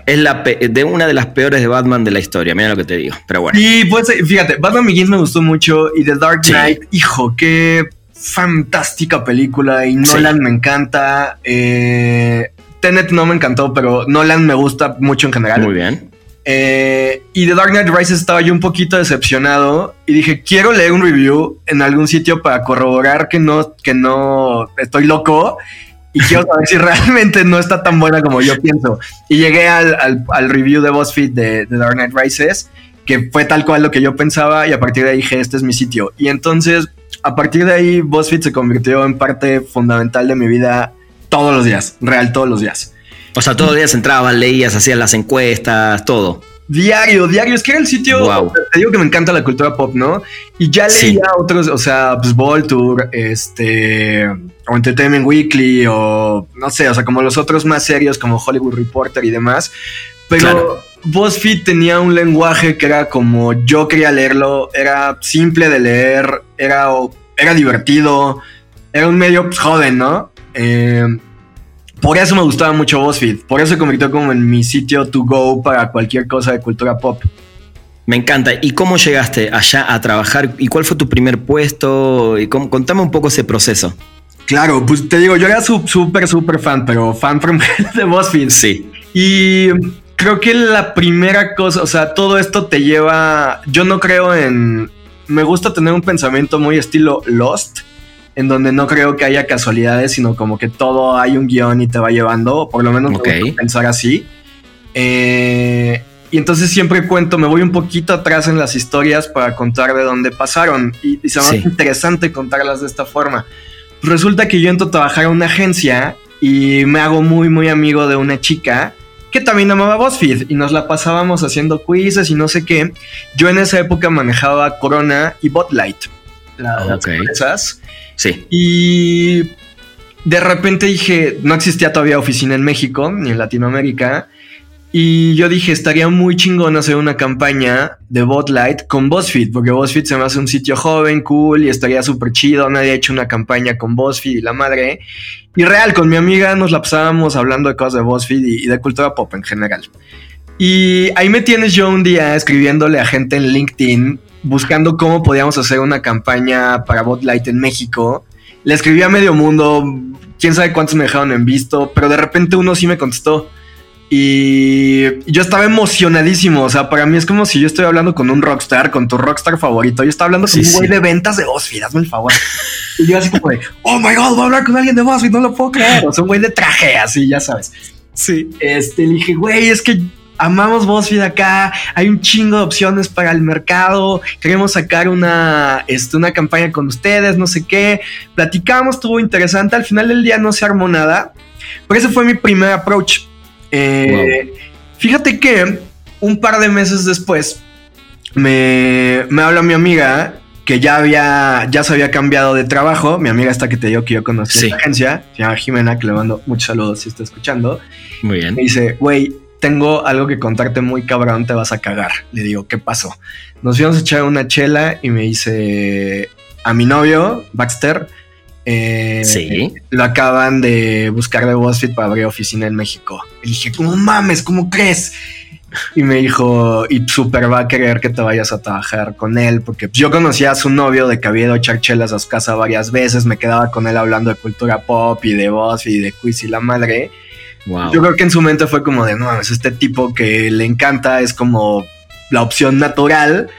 [SPEAKER 2] es, la, de una de las peores de Batman de la historia, mira lo que te digo. Pero bueno.
[SPEAKER 3] Y pues fíjate, Batman Begins me gustó mucho y The Dark Knight, hijo, qué fantástica película y Nolan me encanta. Eh, Tenet no me encantó, pero Nolan me gusta mucho en general.
[SPEAKER 2] Muy bien.
[SPEAKER 3] Eh, y The Dark Knight Rises estaba yo un poquito decepcionado y dije, quiero leer un review en algún sitio para corroborar que no, que no estoy loco y quiero saber si realmente no está tan buena como yo pienso. Y llegué al, review de BuzzFeed de, The Dark Knight Rises, que fue tal cual lo que yo pensaba, y a partir de ahí dije, este es mi sitio. Y entonces, a partir de ahí, BuzzFeed se convirtió en parte fundamental de mi vida todos los días, real todos los días.
[SPEAKER 2] O sea, todos los días entrabas, leías, hacías las encuestas, todo.
[SPEAKER 3] Diario, diario. Es que era el sitio. Te digo que me encanta la cultura pop, ¿no? Y ya leía otros, o sea, pues Voltour, este. O Entertainment Weekly, o no sé, o sea, como los otros más serios, como Hollywood Reporter y demás. Pero BuzzFeed tenía un lenguaje que era como yo quería leerlo, era simple de leer, era, era divertido, era un medio pues, joven, ¿no? Eh, por eso me gustaba mucho BuzzFeed. Por eso se convirtió como en mi sitio to go para cualquier cosa de cultura pop.
[SPEAKER 2] Me encanta. ¿Y cómo llegaste allá a trabajar? ¿Y cuál fue tu primer puesto? Y cómo, contame un poco ese proceso.
[SPEAKER 3] Claro, pues te digo, yo era súper, súper fan, pero fan from de BuzzFeed.
[SPEAKER 2] Sí.
[SPEAKER 3] Y creo que la primera cosa, o sea, todo esto te lleva, yo no creo en, me gusta tener un pensamiento muy estilo Lost, en donde no creo que haya casualidades, sino como que todo hay un guion y te va llevando, o por lo menos
[SPEAKER 2] okay.
[SPEAKER 3] pensar así. Eh, y entonces siempre cuento, me voy un poquito atrás en las historias para contar de dónde pasaron. Y, y se me hace
[SPEAKER 2] Sí.
[SPEAKER 3] interesante contarlas de esta forma. Resulta que yo entro a trabajar a una agencia y me hago muy, muy amigo de una chica que también amaba BuzzFeed y nos la pasábamos haciendo quizzes y no sé qué. Yo en esa época manejaba Corona y Botlight, la- las
[SPEAKER 2] Ok.
[SPEAKER 3] empresas.
[SPEAKER 2] Sí.
[SPEAKER 3] Y de repente dije, no existía todavía oficina en México ni en Latinoamérica. Y yo dije, estaría muy chingón hacer una campaña de Botlight con BuzzFeed, porque BuzzFeed se me hace un sitio joven, cool y estaría súper chido. Nadie ha hecho una campaña con BuzzFeed y la madre. Y real, con mi amiga nos la pasábamos hablando de cosas de BuzzFeed y, y de cultura pop en general. Y ahí me tienes yo un día escribiéndole a gente en LinkedIn, buscando cómo podíamos hacer una campaña para Botlight en México. Le escribí a medio mundo, quién sabe cuántos me dejaron en visto, pero de repente uno sí me contestó. Y yo estaba emocionadísimo. O sea, para mí es como si yo estoy hablando con un rockstar, con tu rockstar favorito. Yo estaba hablando con
[SPEAKER 2] Sí,
[SPEAKER 3] un güey
[SPEAKER 2] sí.
[SPEAKER 3] de ventas de BuzzFeed, hazme el favor. Y yo así como de, oh my god, voy a hablar con alguien de BuzzFeed, no lo puedo creer. O sea, un güey de traje, así, ya sabes.
[SPEAKER 2] Sí.
[SPEAKER 3] Este, le dije, güey, es que amamos BuzzFeed acá, hay un chingo de opciones para el mercado, queremos sacar una, este, una campaña con ustedes, no sé qué. Platicamos, estuvo interesante, al final del día no se armó nada, pero ese fue mi primer approach. Eh, Fíjate que un par de meses después me, me habla mi amiga que ya había, ya se había cambiado de trabajo. Mi amiga esta que te digo que yo conocí
[SPEAKER 2] Sí.
[SPEAKER 3] en la agencia, se llama Jimena, que le mando muchos saludos si está escuchando.
[SPEAKER 2] Muy bien.
[SPEAKER 3] Me dice, güey, tengo algo que contarte muy cabrón, te vas a cagar. Le digo, ¿qué pasó? Nos fuimos a echar una chela y me dice, a mi novio, Baxter, eh,
[SPEAKER 2] Sí.
[SPEAKER 3] lo acaban de buscar de BuzzFeed para abrir oficina en México. Y dije, ¿cómo mames? ¿Cómo crees? Y me dijo, y súper va a querer que te vayas a trabajar con él, porque yo conocía a su novio de que había ido a echar chelas a su casa varias veces, me quedaba con él hablando de cultura pop y de BuzzFeed y de quiz y la madre.
[SPEAKER 2] Wow.
[SPEAKER 3] Yo creo que en su mente fue como de, no, es este tipo que le encanta, es como la opción natural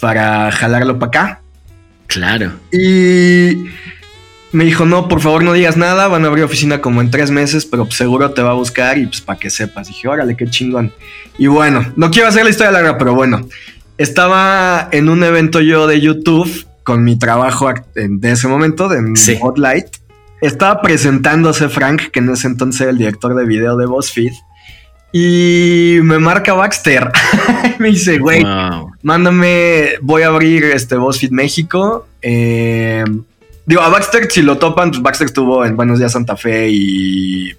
[SPEAKER 3] para jalarlo para acá.
[SPEAKER 2] Claro.
[SPEAKER 3] Y me dijo, no, por favor no digas nada, van a abrir oficina como en tres meses, pero pues seguro te va a buscar y pues para que sepas. Dije, órale, qué chingón. Y bueno, no quiero hacer la historia larga, pero bueno, estaba en un evento yo de YouTube con mi trabajo de ese momento, de
[SPEAKER 2] Sí.
[SPEAKER 3] Spotlight. Estaba presentándose Frank, que en ese entonces era el director de video de BuzzFeed. Y me marca Baxter. me dice, güey,
[SPEAKER 2] Wow.
[SPEAKER 3] mándame, voy a abrir este BuzzFeed México. Eh, digo, a Baxter, si lo topan, pues Baxter estuvo en Buenos Días Santa Fe y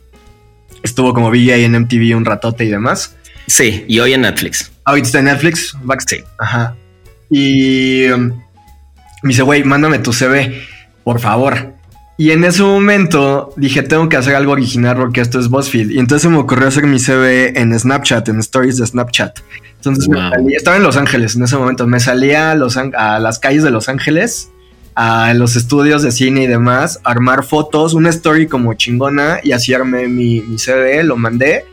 [SPEAKER 3] estuvo como VJ en MTV un ratote y demás.
[SPEAKER 2] Sí, y hoy en Netflix.
[SPEAKER 3] Ahorita está en Netflix, Baxter.
[SPEAKER 2] Sí.
[SPEAKER 3] Ajá. Y um, me dice, güey, mándame tu CV, por favor. Y en ese momento dije, tengo que hacer algo original porque esto es BuzzFeed. Y entonces se me ocurrió hacer mi CV en Snapchat, en stories de Snapchat. Entonces me estaba en Los Ángeles en ese momento. Me salía a, Los a las calles de Los Ángeles, a los estudios de cine y demás, a armar fotos, una story como chingona y así armé mi, mi CV, lo mandé.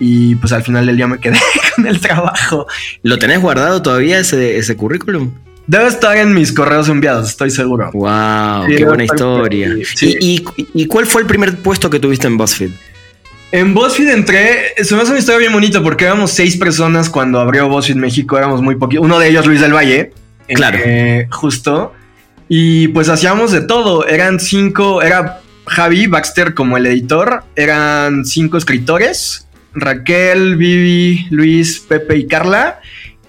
[SPEAKER 3] Y pues al final del día me quedé con el trabajo.
[SPEAKER 2] ¿Lo tenés guardado todavía ese, ese currículum?
[SPEAKER 3] Debe estar en mis correos enviados, estoy seguro.
[SPEAKER 2] Wow,
[SPEAKER 3] Sí,
[SPEAKER 2] qué buena
[SPEAKER 3] por
[SPEAKER 2] historia.
[SPEAKER 3] ahí, sí.
[SPEAKER 2] ¿Y, y, y cuál fue el primer puesto que tuviste en BuzzFeed?
[SPEAKER 3] En BuzzFeed entré, se me hace una historia bien bonita porque éramos seis personas cuando abrió BuzzFeed México, éramos muy poquitos. Uno de ellos, Luis del Valle. eh,
[SPEAKER 2] Claro.
[SPEAKER 3] eh, justo. Y pues hacíamos de todo. Eran cinco, era Javi Baxter como el editor. Eran cinco escritores. Raquel, Vivi, Luis, Pepe y Carla.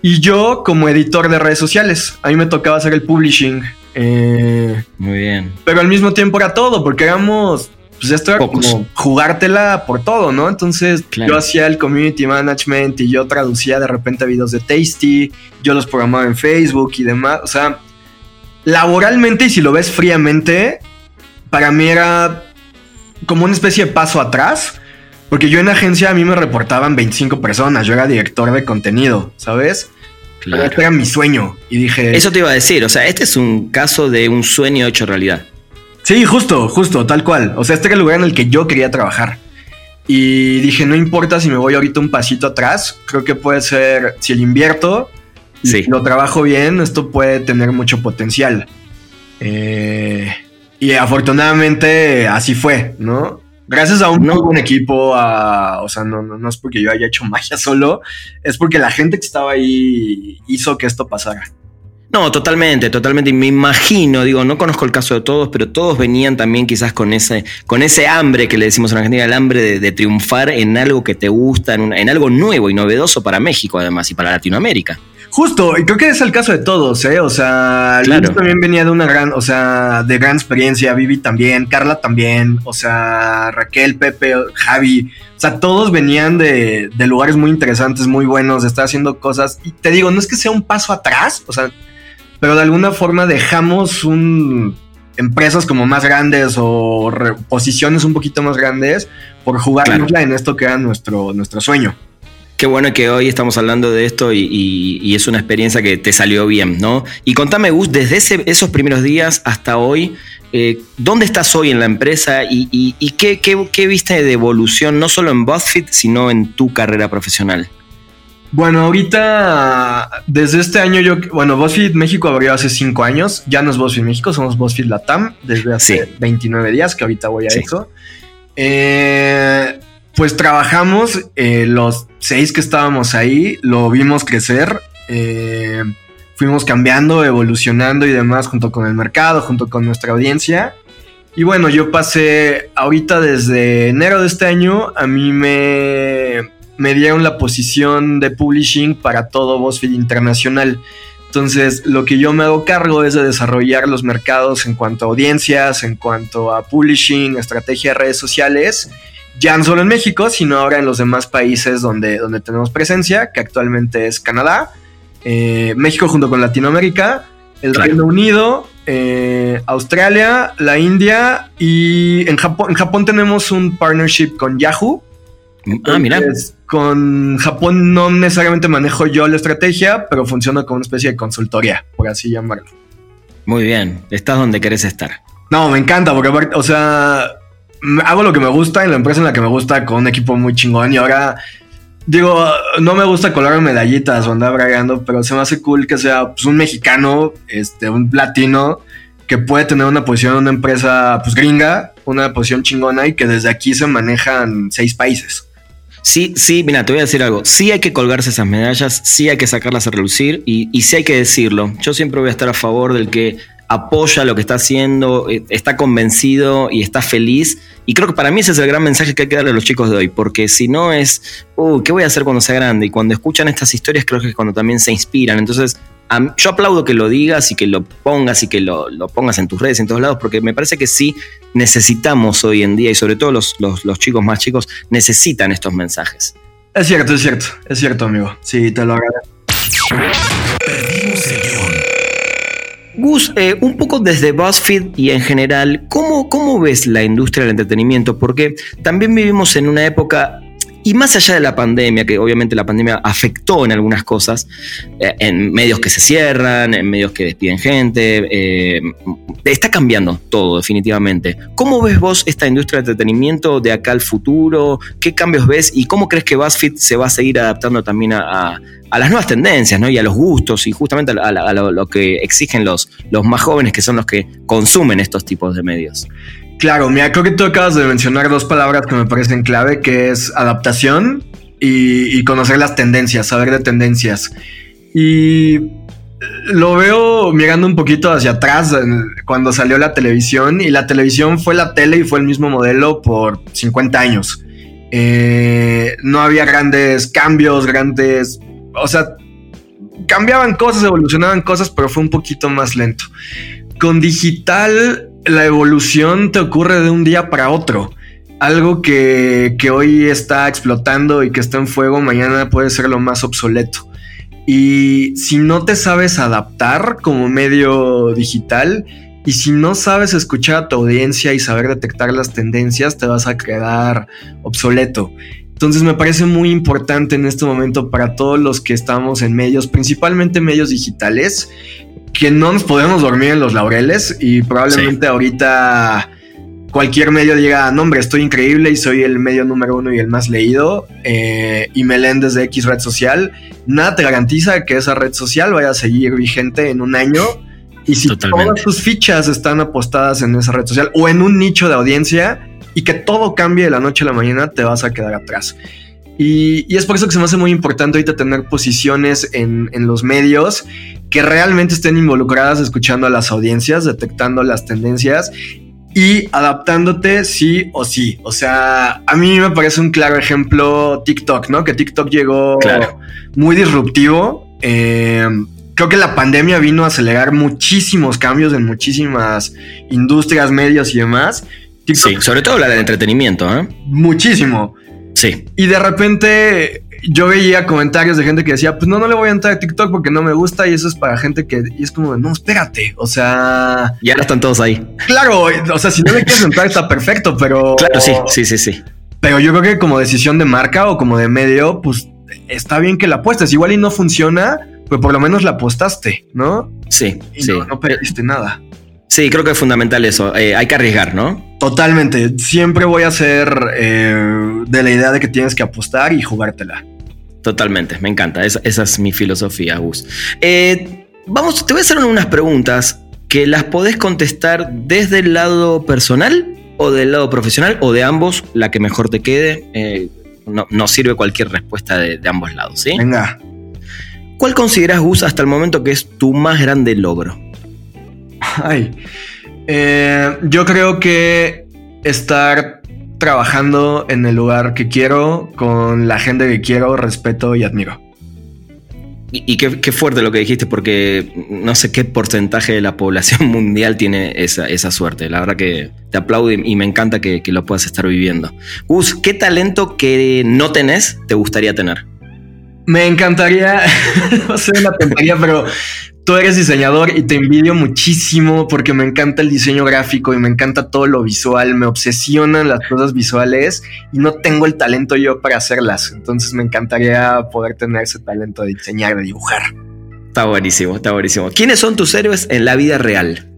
[SPEAKER 3] Y yo como editor de redes sociales. A mí me tocaba hacer el publishing. Eh,
[SPEAKER 2] Muy bien.
[SPEAKER 3] pero al mismo tiempo era todo, porque éramos, pues esto era
[SPEAKER 2] Pocos.
[SPEAKER 3] como jugártela por todo, ¿no? Entonces
[SPEAKER 2] Claro.
[SPEAKER 3] yo hacía el community management y yo traducía de repente videos de Tasty, yo los programaba en Facebook y demás, o sea, laboralmente y si lo ves fríamente, para mí era como una especie de paso atrás, porque yo en agencia a mí me reportaban 25 personas, yo era director de contenido, ¿sabes? Claro. Este era mi sueño. Y dije.
[SPEAKER 2] Eso te iba a decir. O sea, este es un caso de un sueño hecho realidad.
[SPEAKER 3] Sí, justo, justo, tal cual. O sea, este era el lugar en el que yo quería trabajar. Y dije, no importa si me voy ahorita un pasito atrás, creo que puede ser, si el invierto y lo trabajo bien, esto puede tener mucho potencial. Eh, y afortunadamente así fue, ¿no? Gracias a un, buen equipo, o sea, no, no, no, es porque yo haya hecho magia solo, es porque la gente que estaba ahí hizo que esto pasara.
[SPEAKER 2] No, totalmente, totalmente. Y me imagino, digo, no conozco el caso de todos, pero todos venían también quizás con ese, con ese hambre que le decimos en Argentina, el hambre de, triunfar en algo que te gusta, en, algo nuevo y novedoso para México además y para Latinoamérica.
[SPEAKER 3] Justo, y creo que es el caso de todos, ¿eh? O sea, claro. también venía de una gran, o sea, de gran experiencia, Vivi también, Carla también, o sea, Raquel, Pepe, Javi, o sea, todos venían de, de lugares muy interesantes, muy buenos, de estar haciendo cosas, y te digo, no es que sea un paso atrás, o sea, pero de alguna forma dejamos un empresas como más grandes o posiciones un poquito más grandes por jugar en esto que era nuestro, nuestro sueño.
[SPEAKER 2] Qué bueno que hoy estamos hablando de esto y, es una experiencia que te salió bien, ¿no? Y contame, Gus, desde esos primeros días hasta hoy, eh, ¿dónde estás hoy en la empresa y, qué, qué, viste de evolución, no solo en BuzzFeed, sino en tu carrera profesional?
[SPEAKER 3] Bueno, ahorita, desde este año yo, bueno, BuzzFeed México abrió hace cinco años, ya no es BuzzFeed México, somos BuzzFeed Latam, desde hace 29 días, que ahorita voy a eso. Eh, pues trabajamos, eh, los seis que estábamos ahí, lo vimos crecer, eh, fuimos cambiando, evolucionando y demás junto con el mercado, junto con nuestra audiencia. Y bueno, yo pasé ahorita desde enero de este año, a mí me me dieron la posición de publishing para todo BuzzFeed internacional. Entonces, lo que yo me hago cargo es de desarrollar los mercados en cuanto a audiencias, en cuanto a publishing, estrategia de redes sociales, ya no solo en México, sino ahora en los demás países donde, donde tenemos presencia, que actualmente es Canadá, eh, México junto con Latinoamérica, el Reino Unido, eh, Australia, la India y en Japón, en Japón tenemos un partnership con Yahoo.
[SPEAKER 2] ah, mira
[SPEAKER 3] con Japón no necesariamente manejo yo la estrategia, pero funciona como una especie de consultoría, por así llamarlo.
[SPEAKER 2] Muy bien, estás donde querés estar.
[SPEAKER 3] No, me encanta, porque, o sea, hago lo que me gusta en la empresa en la que me gusta con un equipo muy chingón y ahora digo, no me gusta colar medallitas o andar bragando, pero se me hace cool que sea pues, un mexicano, este, un latino que puede tener una posición en una empresa pues gringa, una posición chingona y que desde aquí se manejan seis países.
[SPEAKER 2] Sí, sí, mira, te voy a decir algo. Sí hay que colgarse esas medallas, sí hay que sacarlas a relucir y, y sí hay que decirlo. Yo siempre voy a estar a favor del que apoya lo que está haciendo, eh, está convencido y está feliz. Y creo que para mí ese es el gran mensaje que hay que darle a los chicos de hoy, porque si no es, uh, ¿qué voy a hacer cuando sea grande? Y cuando escuchan estas historias creo que es cuando también se inspiran. Entonces, yo aplaudo que lo digas y que lo pongas y que lo, pongas en tus redes, en todos lados, porque me parece que sí necesitamos hoy en día, y sobre todo los, chicos más chicos, necesitan estos mensajes.
[SPEAKER 3] Es cierto, es cierto, es cierto, amigo. Sí, te lo agradezco.
[SPEAKER 2] Gus, eh, un poco desde BuzzFeed y en general, ¿cómo, ¿cómo ves la industria del entretenimiento? Porque también vivimos en una época y más allá de la pandemia, que obviamente la pandemia afectó en algunas cosas, eh, en medios que se cierran, en medios que despiden gente, eh, está cambiando todo definitivamente. ¿Cómo ves vos esta industria de entretenimiento de acá al futuro? ¿Qué cambios ves y cómo crees que BuzzFeed se va a seguir adaptando también a, las nuevas tendencias ¿no? y a los gustos y justamente a, lo, que exigen los, los más jóvenes que son los que consumen estos tipos de medios?
[SPEAKER 3] Claro, mira, creo que tú acabas de mencionar dos palabras que me parecen clave, que es adaptación y, conocer las tendencias, saber de tendencias. Y lo veo mirando un poquito hacia atrás cuando salió la televisión y la televisión fue la tele y fue el mismo modelo por 50 años. Eh, no había grandes cambios, grandes, o sea, cambiaban cosas, evolucionaban cosas, pero fue un poquito más lento. Con digital la evolución te ocurre de un día para otro. Algo que, hoy está explotando y que está en fuego, mañana puede ser lo más obsoleto. Y si no te sabes adaptar como medio digital, y si no sabes escuchar a tu audiencia y saber detectar las tendencias, te vas a quedar obsoleto. Entonces me parece muy importante en este momento para todos los que estamos en medios, principalmente medios digitales, que no nos podemos dormir en los laureles y probablemente ahorita cualquier medio diga, no hombre, estoy increíble y soy el medio número uno y el más leído eh, y me leen desde X red social, nada te garantiza que esa red social vaya a seguir vigente en un año. Y si todas tus fichas están apostadas en esa red social o en un nicho de audiencia y que todo cambie de la noche a la mañana, te vas a quedar atrás. Y, es por eso que se me hace muy importante ahorita tener posiciones en, en los medios que realmente estén involucradas escuchando a las audiencias, detectando las tendencias y adaptándote sí o sí. O sea, a mí me parece un claro ejemplo TikTok, ¿no? Que TikTok llegó muy disruptivo. Eh, creo que la pandemia vino a acelerar muchísimos cambios en muchísimas industrias, medios y demás.
[SPEAKER 2] sí, sobre todo la del entretenimiento, ¿eh?
[SPEAKER 3] Muchísimo.
[SPEAKER 2] Sí.
[SPEAKER 3] Y de repente yo veía comentarios de gente que decía, pues no, no le voy a entrar a TikTok porque no me gusta y eso es para gente que y es como, no, espérate, o sea...
[SPEAKER 2] Ya están todos ahí.
[SPEAKER 3] Claro, o sea, si no le quieres entrar está perfecto, pero...
[SPEAKER 2] Claro, sí, sí, sí, sí.
[SPEAKER 3] Pero yo creo que como decisión de marca o como de medio, pues está bien que la apuestes. Igual y no funciona, pero por lo menos la apostaste, ¿no?
[SPEAKER 2] Sí,
[SPEAKER 3] y
[SPEAKER 2] sí.
[SPEAKER 3] No, no perdiste nada.
[SPEAKER 2] Sí, creo que es fundamental eso. Eh, hay que arriesgar, ¿no?
[SPEAKER 3] Totalmente. Siempre voy a ser eh, de la idea de que tienes que apostar y jugártela.
[SPEAKER 2] Totalmente, me encanta. Esa, es mi filosofía, Gus. Eh, vamos, te voy a hacer unas preguntas que las podés contestar desde el lado personal o del lado profesional o de ambos, la que mejor te quede. Eh, no, sirve cualquier respuesta de, ambos lados, ¿sí?
[SPEAKER 3] Venga.
[SPEAKER 2] ¿Cuál consideras, Gus, hasta el momento que es tu más grande logro?
[SPEAKER 3] Ay, eh, yo creo que estar trabajando en el lugar que quiero, con la gente que quiero, respeto y admiro.
[SPEAKER 2] Y, qué, fuerte lo que dijiste, porque no sé qué porcentaje de la población mundial tiene esa, suerte. La verdad que te aplaudo y, me encanta que, que, lo puedas estar viviendo. Gus, ¿qué talento que no tenés te gustaría tener?
[SPEAKER 3] Me encantaría, no sé una tontería, pero tú eres diseñador y te envidio muchísimo porque me encanta el diseño gráfico y me encanta todo lo visual, me obsesionan las cosas visuales y no tengo el talento yo para hacerlas. Entonces me encantaría poder tener ese talento de diseñar, de dibujar.
[SPEAKER 2] Está buenísimo, está buenísimo. ¿Quiénes son tus héroes en la vida real?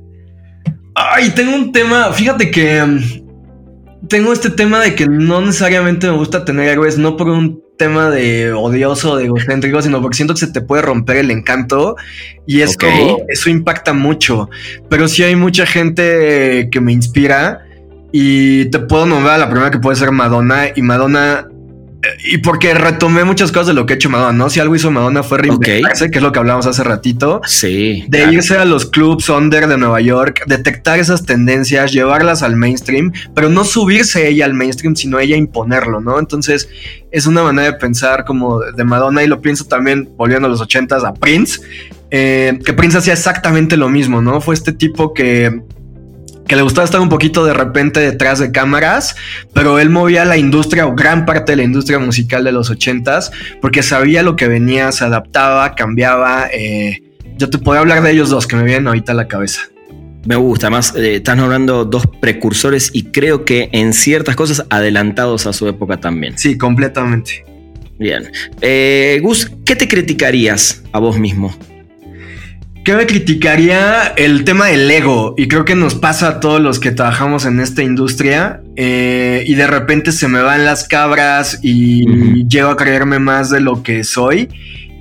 [SPEAKER 3] Ay, tengo un tema, fíjate que mm, tengo este tema de que no necesariamente me gusta tener héroes, no por un tema de odioso, de egocéntrico, sino porque siento que se te puede romper el encanto y es como eso impacta mucho. Pero sí hay mucha gente que me inspira y te puedo nombrar la primera que puede ser Madonna y Madonna y porque retomé muchas cosas de lo que ha hecho Madonna, ¿no? Si algo hizo Madonna fue reinventarse, que es lo que hablábamos hace ratito.
[SPEAKER 2] Sí.
[SPEAKER 3] De irse a los clubs under de Nueva York, detectar esas tendencias, llevarlas al mainstream, pero no subirse ella al mainstream, sino ella imponerlo, ¿no? Entonces, es una manera de pensar como de Madonna y lo pienso también, volviendo a los ochentas, a Prince, eh, que Prince hacía exactamente lo mismo, ¿no? Fue este tipo que que le gustaba estar un poquito de repente detrás de cámaras, pero él movía la industria o gran parte de la industria musical de los ochentas porque sabía lo que venía, se adaptaba, cambiaba. Eh, yo te puedo hablar de ellos dos que me vienen ahorita a la cabeza.
[SPEAKER 2] Me gusta, más eh, están hablando dos precursores y creo que en ciertas cosas adelantados a su época también.
[SPEAKER 3] Sí, completamente.
[SPEAKER 2] Bien. Eh, Gus, ¿qué te criticarías a vos mismo?
[SPEAKER 3] ¿Qué me criticaría? El tema del ego. Y creo que nos pasa a todos los que trabajamos en esta industria. Eh, y de repente se me van las cabras y llego a creerme más de lo que soy.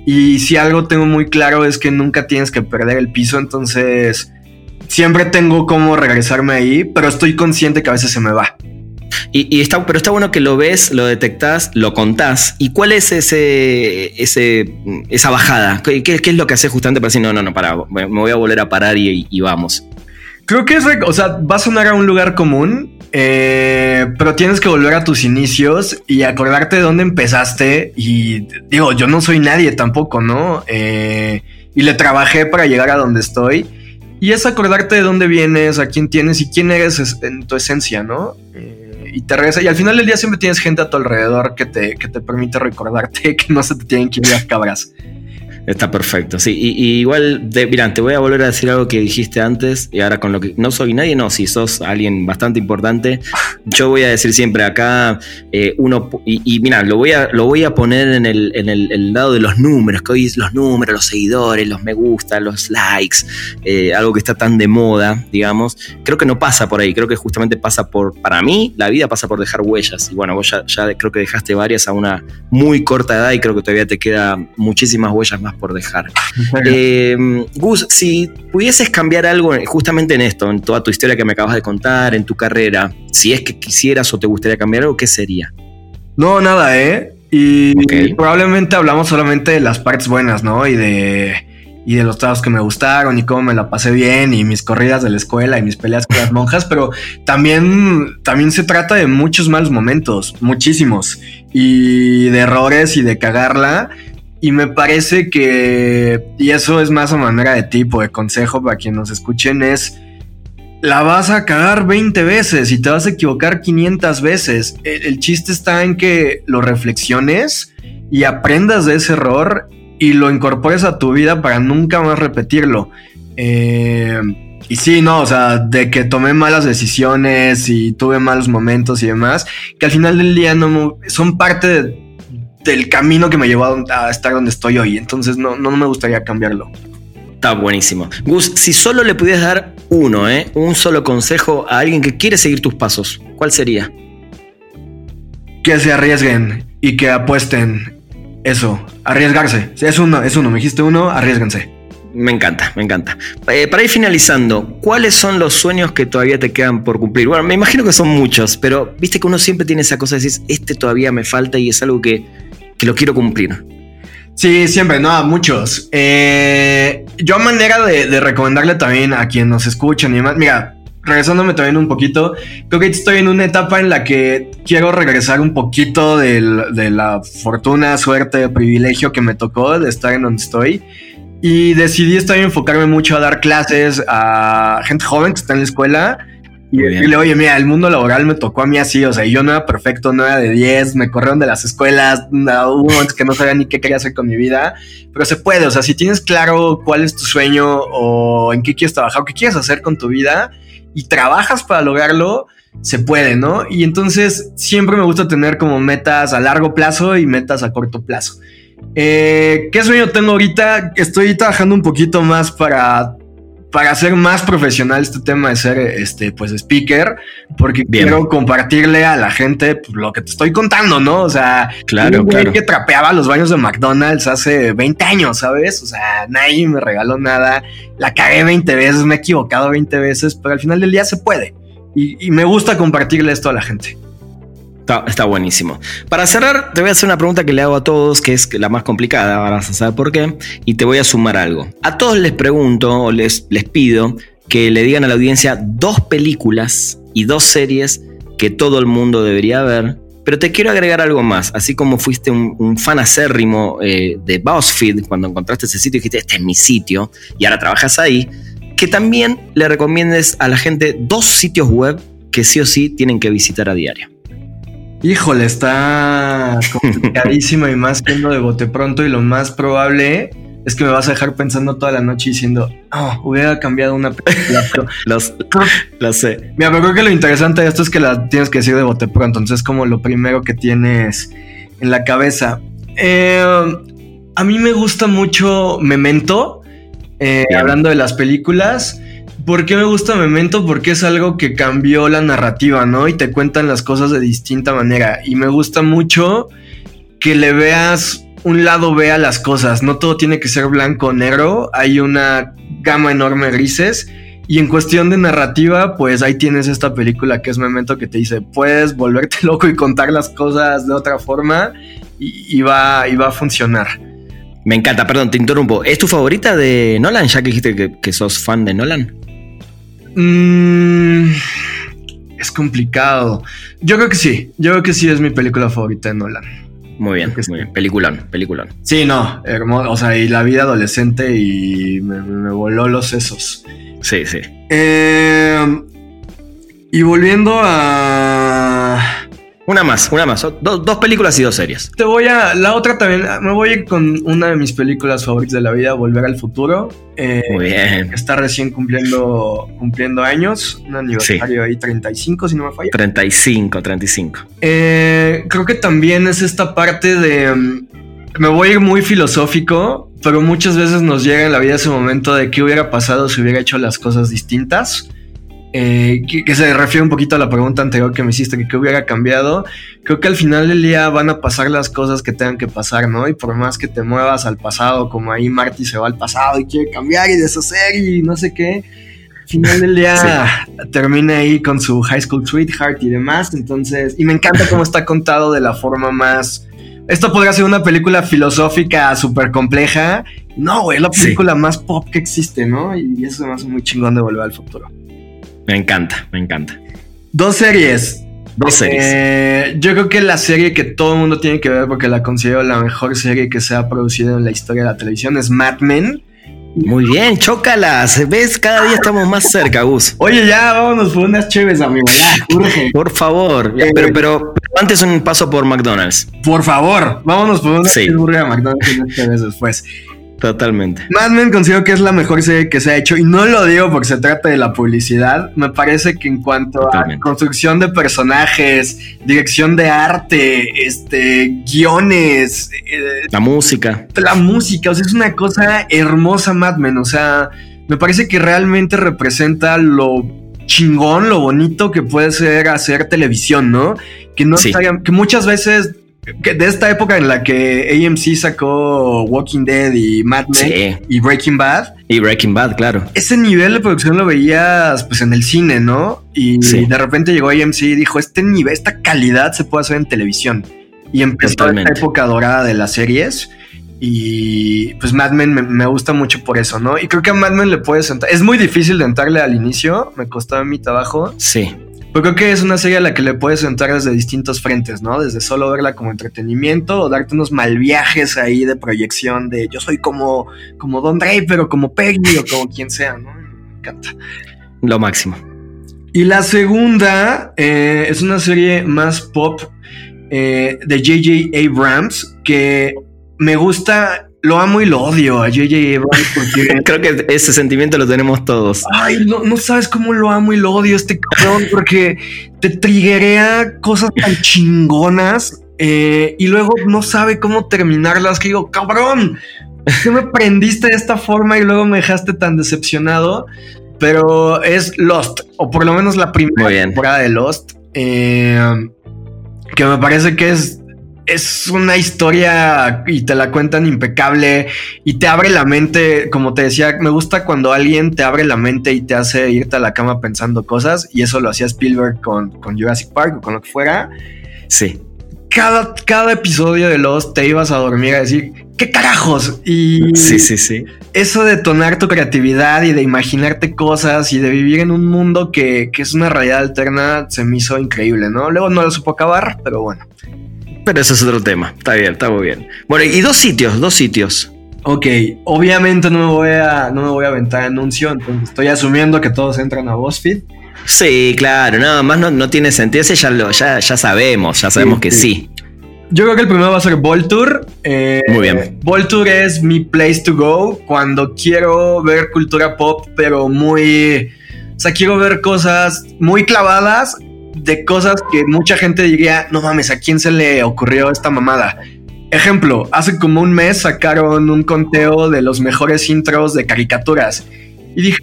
[SPEAKER 3] Y si algo tengo muy claro es que nunca tienes que perder el piso. Entonces siempre tengo cómo regresarme ahí. Pero estoy consciente que a veces se me va.
[SPEAKER 2] Y, está, pero está bueno que lo ves, lo detectás, lo contás. ¿Y cuál es ese, ese esa bajada? ¿Qué, es lo que haces justamente para decir, no, no, no, para, me voy a volver a parar y, vamos?
[SPEAKER 3] Creo que es, o sea, va a sonar a un lugar común, eh, pero tienes que volver a tus inicios y acordarte de dónde empezaste. Y digo, yo no soy nadie tampoco, ¿no? Eh, y le trabajé para llegar a donde estoy. Y es acordarte de dónde vienes, a quién tienes y quién eres en tu esencia, ¿no? Eh, y te regresa. Y al final del día siempre tienes gente a tu alrededor que te, que te permite recordarte que no se te tienen que ir las cabras.
[SPEAKER 2] Está perfecto, sí. Y, igual, de, te voy a volver a decir algo que dijiste antes, y ahora con lo que no soy nadie, no, si sos alguien bastante importante, yo voy a decir siempre acá, eh, uno, y, mira, lo voy a, lo voy a poner en, el, en el, lado de los números, que hoy los números, los seguidores, los me gusta, los likes, eh, algo que está tan de moda, digamos. Creo que no pasa por ahí, creo que justamente pasa por, para mí, la vida pasa por dejar huellas. Y bueno, vos ya, ya creo que dejaste varias a una muy corta edad y creo que todavía te queda muchísimas huellas más por dejar. Eh, Gus, si pudieses cambiar algo justamente en esto, en toda tu historia que me acabas de contar, en tu carrera, si es que quisieras o te gustaría cambiar algo, ¿qué sería?
[SPEAKER 3] No, nada, ¿eh? Y probablemente hablamos solamente de las partes buenas, ¿no? Y de y de los trabajos que me gustaron y cómo me la pasé bien y mis corridas de la escuela y mis peleas con las monjas, pero también, también se trata de muchos malos momentos, muchísimos, y de errores y de cagarla. Y me parece que, y eso es más a manera de tipo, de consejo para quien nos escuchen, es, la vas a cagar 20 veces y te vas a equivocar 500 veces. El, chiste está en que lo reflexiones y aprendas de ese error y lo incorpores a tu vida para nunca más repetirlo. Eh, y sí, no, o sea, de que tomé malas decisiones y tuve malos momentos y demás, que al final del día no son parte del camino que me llevó a, estar donde estoy hoy. Entonces no, no me gustaría cambiarlo.
[SPEAKER 2] Está buenísimo. Gus, si solo le pudieras dar uno, ¿eh? un solo consejo a alguien que quiere seguir tus pasos, ¿cuál sería?
[SPEAKER 3] Que se arriesguen y que apuesten. Eso, arriesgarse. Es uno, es uno. Me dijiste uno, arriesguense.
[SPEAKER 2] Me encanta, me encanta. Eh, para ir finalizando, ¿cuáles son los sueños que todavía te quedan por cumplir? Bueno, me imagino que son muchos, pero viste que uno siempre tiene esa cosa de decir, este todavía me falta y es algo que, que lo quiero cumplir.
[SPEAKER 3] Sí, siempre, no, muchos. Eh, yo a manera de, recomendarle también a quien nos escuchan y demás, mira, regresándome también un poquito, creo que estoy en una etapa en la que quiero regresar un poquito de la fortuna, suerte, privilegio que me tocó de estar en donde estoy. Y decidí estar enfocarme mucho a dar clases a gente joven que está en la escuela y decirle, oye, mira, el mundo laboral me tocó a mí así, o sea, yo no era perfecto, no era de 10, me corrieron de las escuelas, no, hubo momentos que no sabía ni qué quería hacer con mi vida, pero se puede, o sea, si tienes claro cuál es tu sueño o en qué quieres trabajar o qué quieres hacer con tu vida y trabajas para lograrlo, se puede, ¿no? Y entonces siempre me gusta tener como metas a largo plazo y metas a corto plazo. Eh, ¿Qué sueño tengo ahorita? Estoy trabajando un poquito más para para hacer más profesional este tema de ser este pues speaker, porque quiero compartirle a la gente pues, lo que te estoy contando, ¿no? O sea,
[SPEAKER 2] claro, un
[SPEAKER 3] que trapeaba los baños de McDonald's hace 20 años, ¿sabes? O sea, nadie me regaló nada, la cagué 20 veces, me he equivocado 20 veces, pero al final del día se puede. y me gusta compartirle esto a la gente.
[SPEAKER 2] Está, buenísimo. Para cerrar, te voy a hacer una pregunta que le hago a todos, que es la más complicada, vas a saber por qué, y te voy a sumar algo. A todos les pregunto o les, les pido que le digan a la audiencia dos películas y dos series que todo el mundo debería ver, pero te quiero agregar algo más. Así como fuiste un, fan acérrimo eh, de BuzzFeed cuando encontraste ese sitio y dijiste, este es mi sitio, y ahora trabajas ahí, que también le recomiendes a la gente dos sitios web que sí o sí tienen que visitar a diario.
[SPEAKER 3] Híjole, está complicadísimo y más siendo de bote pronto y lo más probable es que me vas a dejar pensando toda la noche diciendo, oh, hubiera cambiado una película.
[SPEAKER 2] lo sé.
[SPEAKER 3] Mira, pero creo que lo interesante de esto es que la tienes que decir de bote pronto, entonces es como lo primero que tienes en la cabeza. Eh, a mí me gusta mucho Memento, eh, hablando de las películas. ¿Por qué me gusta Memento? Porque es algo que cambió la narrativa, ¿no? Y te cuentan las cosas de distinta manera. Y me gusta mucho que le veas un lado B a las cosas. No todo tiene que ser blanco o negro. Hay una gama enorme de grises. Y en cuestión de narrativa, pues ahí tienes esta película que es Memento que te dice, puedes volverte loco y contar las cosas de otra forma y, va, y va a funcionar.
[SPEAKER 2] Me encanta, perdón, te interrumpo. ¿Es tu favorita de Nolan? Ya que dijiste que sos fan de Nolan.
[SPEAKER 3] Mm, es complicado. Yo creo que sí. Yo creo que sí es mi película favorita de Nolan.
[SPEAKER 2] Muy bien, muy bien. Peliculón, peliculón.
[SPEAKER 3] Sí, no, hermoso. O sea, y la vida adolescente y me, voló los sesos.
[SPEAKER 2] Sí, sí.
[SPEAKER 3] Eh, y volviendo a.
[SPEAKER 2] Una más, una más. dos películas y dos series.
[SPEAKER 3] Te voy a. La otra también. Me voy con una de mis películas favoritas de la vida, Volver al Futuro.
[SPEAKER 2] Eh, Muy bien.
[SPEAKER 3] Está recién cumpliendo, cumpliendo años. Un aniversario ahí, 35, si no me falla.
[SPEAKER 2] 35, 35.
[SPEAKER 3] Eh, creo que también es esta parte de. Mm, me voy a ir muy filosófico, pero muchas veces nos llega en la vida ese momento de qué hubiera pasado si hubiera hecho las cosas distintas. Eh, que, se refiere un poquito a la pregunta anterior que me hiciste, que qué hubiera cambiado. Creo que al final del día van a pasar las cosas que tengan que pasar, ¿no? Y por más que te muevas al pasado, como ahí Marty se va al pasado y quiere cambiar y deshacer y no sé qué, al final del día termina ahí con su High School Sweetheart y demás. Entonces, y me encanta cómo está contado de la forma más. Esto podría ser una película filosófica súper compleja. No, es la película más pop que existe, ¿no? Y eso me hace muy chingón de volver al futuro.
[SPEAKER 2] Me encanta, me encanta.
[SPEAKER 3] Dos series.
[SPEAKER 2] Dos series.
[SPEAKER 3] Eh, yo creo que la serie que todo el mundo tiene que ver porque la considero la mejor serie que se ha producido en la historia de la televisión es Mad Men.
[SPEAKER 2] Muy bien, chócalas. ¿Ves? Cada día estamos más cerca, Gus.
[SPEAKER 3] Oye, ya, vámonos por unas chéves, amigo. Ya, urge.
[SPEAKER 2] Por favor. Eh, pero, pero, antes un paso por McDonald's.
[SPEAKER 3] Por favor, vámonos por unas sí. a McDonald's y unas chéves después.
[SPEAKER 2] Totalmente.
[SPEAKER 3] Mad Men considero que es la mejor serie que se ha hecho y no lo digo porque se trata de la publicidad. Me parece que en cuanto a construcción de personajes, dirección de arte, este, guiones,
[SPEAKER 2] eh, la música,
[SPEAKER 3] la música, o sea, es una cosa hermosa Mad Men. O sea, me parece que realmente representa lo chingón, lo bonito que puede ser hacer televisión, ¿no? Que no que muchas veces de esta época en la que AMC sacó Walking Dead y Mad Men y Breaking Bad.
[SPEAKER 2] Y Breaking Bad, claro.
[SPEAKER 3] Ese nivel de producción lo veías pues en el cine, ¿no? Y de repente llegó AMC y dijo, este nivel, esta calidad se puede hacer en televisión. Y empezó esta época dorada de las series. Y pues Mad Men me, gusta mucho por eso, ¿no? Y creo que a Mad Men le puedes entrar. Es muy difícil de entrarle al inicio, me costaba mi trabajo.
[SPEAKER 2] Sí.
[SPEAKER 3] Pero creo que es una serie a la que le puedes entrar desde distintos frentes, ¿no? Desde solo verla como entretenimiento o darte unos mal viajes ahí de proyección de yo soy como, como Don Drake, pero como Peggy o como quien sea, ¿no? Me encanta.
[SPEAKER 2] Lo máximo.
[SPEAKER 3] Y la segunda eh, es una serie más pop eh, de J.J. Abrams que me gusta lo amo y lo odio a J.J.
[SPEAKER 2] Porque... Creo que ese sentimiento lo tenemos todos.
[SPEAKER 3] Ay, no, no sabes cómo lo amo y lo odio este cabrón porque te triguea cosas tan chingonas eh, y luego no sabe cómo terminarlas. Que digo, cabrón, ¿qué me prendiste de esta forma y luego me dejaste tan decepcionado? Pero es Lost, o por lo menos la primera temporada de Lost, eh, que me parece que es es una historia y te la cuentan impecable y te abre la mente, como te decía, me gusta cuando alguien te abre la mente y te hace irte a la cama pensando cosas y eso lo hacía Spielberg con, con Jurassic Park o con lo que fuera.
[SPEAKER 2] Sí.
[SPEAKER 3] Cada, cada episodio de Lost te ibas a dormir a decir, ¿qué carajos? Y
[SPEAKER 2] sí, sí, sí.
[SPEAKER 3] Eso de tonar tu creatividad y de imaginarte cosas y de vivir en un mundo que, que es una realidad alterna se me hizo increíble, ¿no? Luego no lo supo acabar, pero bueno.
[SPEAKER 2] Pero eso es otro tema. Está bien, está muy bien. Bueno, y dos sitios, dos sitios.
[SPEAKER 3] Ok, obviamente no me voy a, no me voy a aventar anuncio, entonces estoy asumiendo que todos entran a BuzzFeed.
[SPEAKER 2] Sí, claro, nada más no, tiene sentido. Ese ya, lo, ya, ya sabemos, ya sabemos que sí.
[SPEAKER 3] Yo creo que el primero va a ser Voltour.
[SPEAKER 2] Eh, Muy bien.
[SPEAKER 3] Voltour es mi place to go cuando quiero ver cultura pop, pero muy. O sea, quiero ver cosas muy clavadas de cosas que mucha gente diría, no mames, ¿a quién se le ocurrió esta mamada? Ejemplo, hace como un mes sacaron un conteo de los mejores intros de caricaturas. Y dije,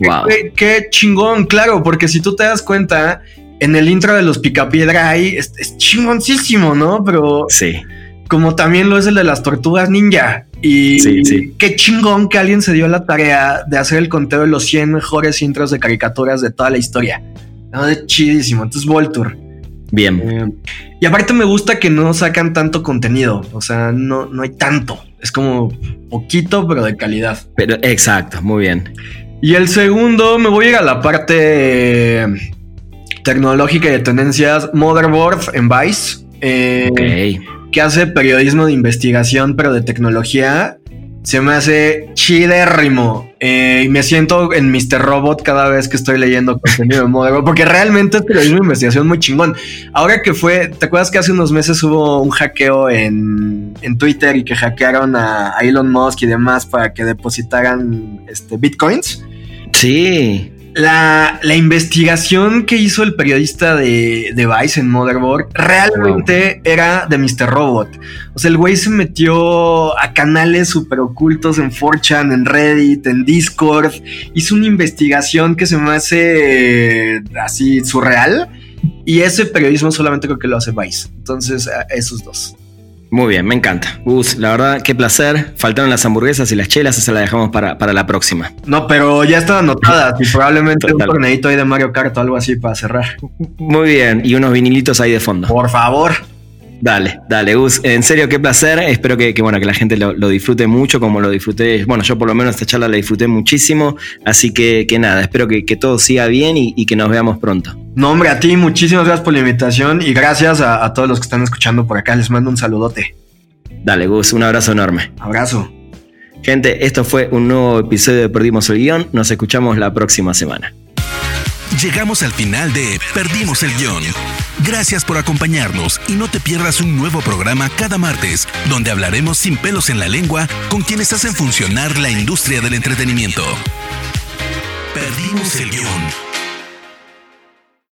[SPEAKER 3] qué, chingón, claro, porque si tú te das cuenta, en el intro de los Picapiedra ahí es, es chingoncísimo, ¿no? Pero
[SPEAKER 2] sí.
[SPEAKER 3] como también lo es el de las tortugas ninja. Y sí, qué chingón que alguien se dio la tarea de hacer el conteo de los 100 mejores intros de caricaturas de toda la historia. No, de chidísimo. Entonces, Voltur.
[SPEAKER 2] Bien.
[SPEAKER 3] Eh, y aparte me gusta que no sacan tanto contenido. O sea, no, no hay tanto. Es como poquito, pero de calidad.
[SPEAKER 2] Pero exacto, muy bien.
[SPEAKER 3] Y el segundo, me voy a ir a la parte tecnológica y de tendencias. Motherboard en Vice. Eh, que hace periodismo de investigación, pero de tecnología. Se me hace chidérrimo. Eh, y me siento en Mr. Robot cada vez que estoy leyendo contenido de Motherboard, porque realmente es periodismo investigación muy chingón. Ahora que fue, ¿te acuerdas que hace unos meses hubo un hackeo en, en Twitter y que hackearon a, Elon Musk y demás para que depositaran este, bitcoins?
[SPEAKER 2] Sí.
[SPEAKER 3] La, investigación que hizo el periodista de, de Vice en Motherboard realmente era de Mr. Robot. O sea, el güey se metió a canales super ocultos en 4chan, en Reddit, en Discord. Hizo una investigación que se me hace eh, así surreal. Y ese periodismo solamente creo que lo hace Vice. Entonces, esos dos.
[SPEAKER 2] Muy bien, me encanta. Gus, la verdad, qué placer. Faltaron las hamburguesas y las chelas, esa la dejamos para, para la próxima.
[SPEAKER 3] No, pero ya están anotadas y probablemente un torneito ahí de Mario Kart o algo así para cerrar.
[SPEAKER 2] Muy bien, y unos vinilitos ahí de fondo.
[SPEAKER 3] Por favor.
[SPEAKER 2] Dale, dale, Gus. En serio, qué placer. Espero que, bueno, que la gente lo, disfrute mucho, como lo disfruté. Bueno, yo por lo menos esta charla la disfruté muchísimo. Así que, que nada, espero que, todo siga bien y, que nos veamos pronto.
[SPEAKER 3] No, hombre, a ti muchísimas gracias por la invitación y gracias a, a todos los que están escuchando por acá. Les mando un saludote.
[SPEAKER 2] Dale, Gus, un abrazo enorme.
[SPEAKER 3] Abrazo.
[SPEAKER 2] Gente, esto fue un nuevo episodio de Perdimos el Guión. Nos escuchamos la próxima semana.
[SPEAKER 1] Llegamos al final de Perdimos el Guión. Gracias por acompañarnos y no te pierdas un nuevo programa cada martes, donde hablaremos sin pelos en la lengua con quienes hacen funcionar la industria del entretenimiento. Perdimos el Guión.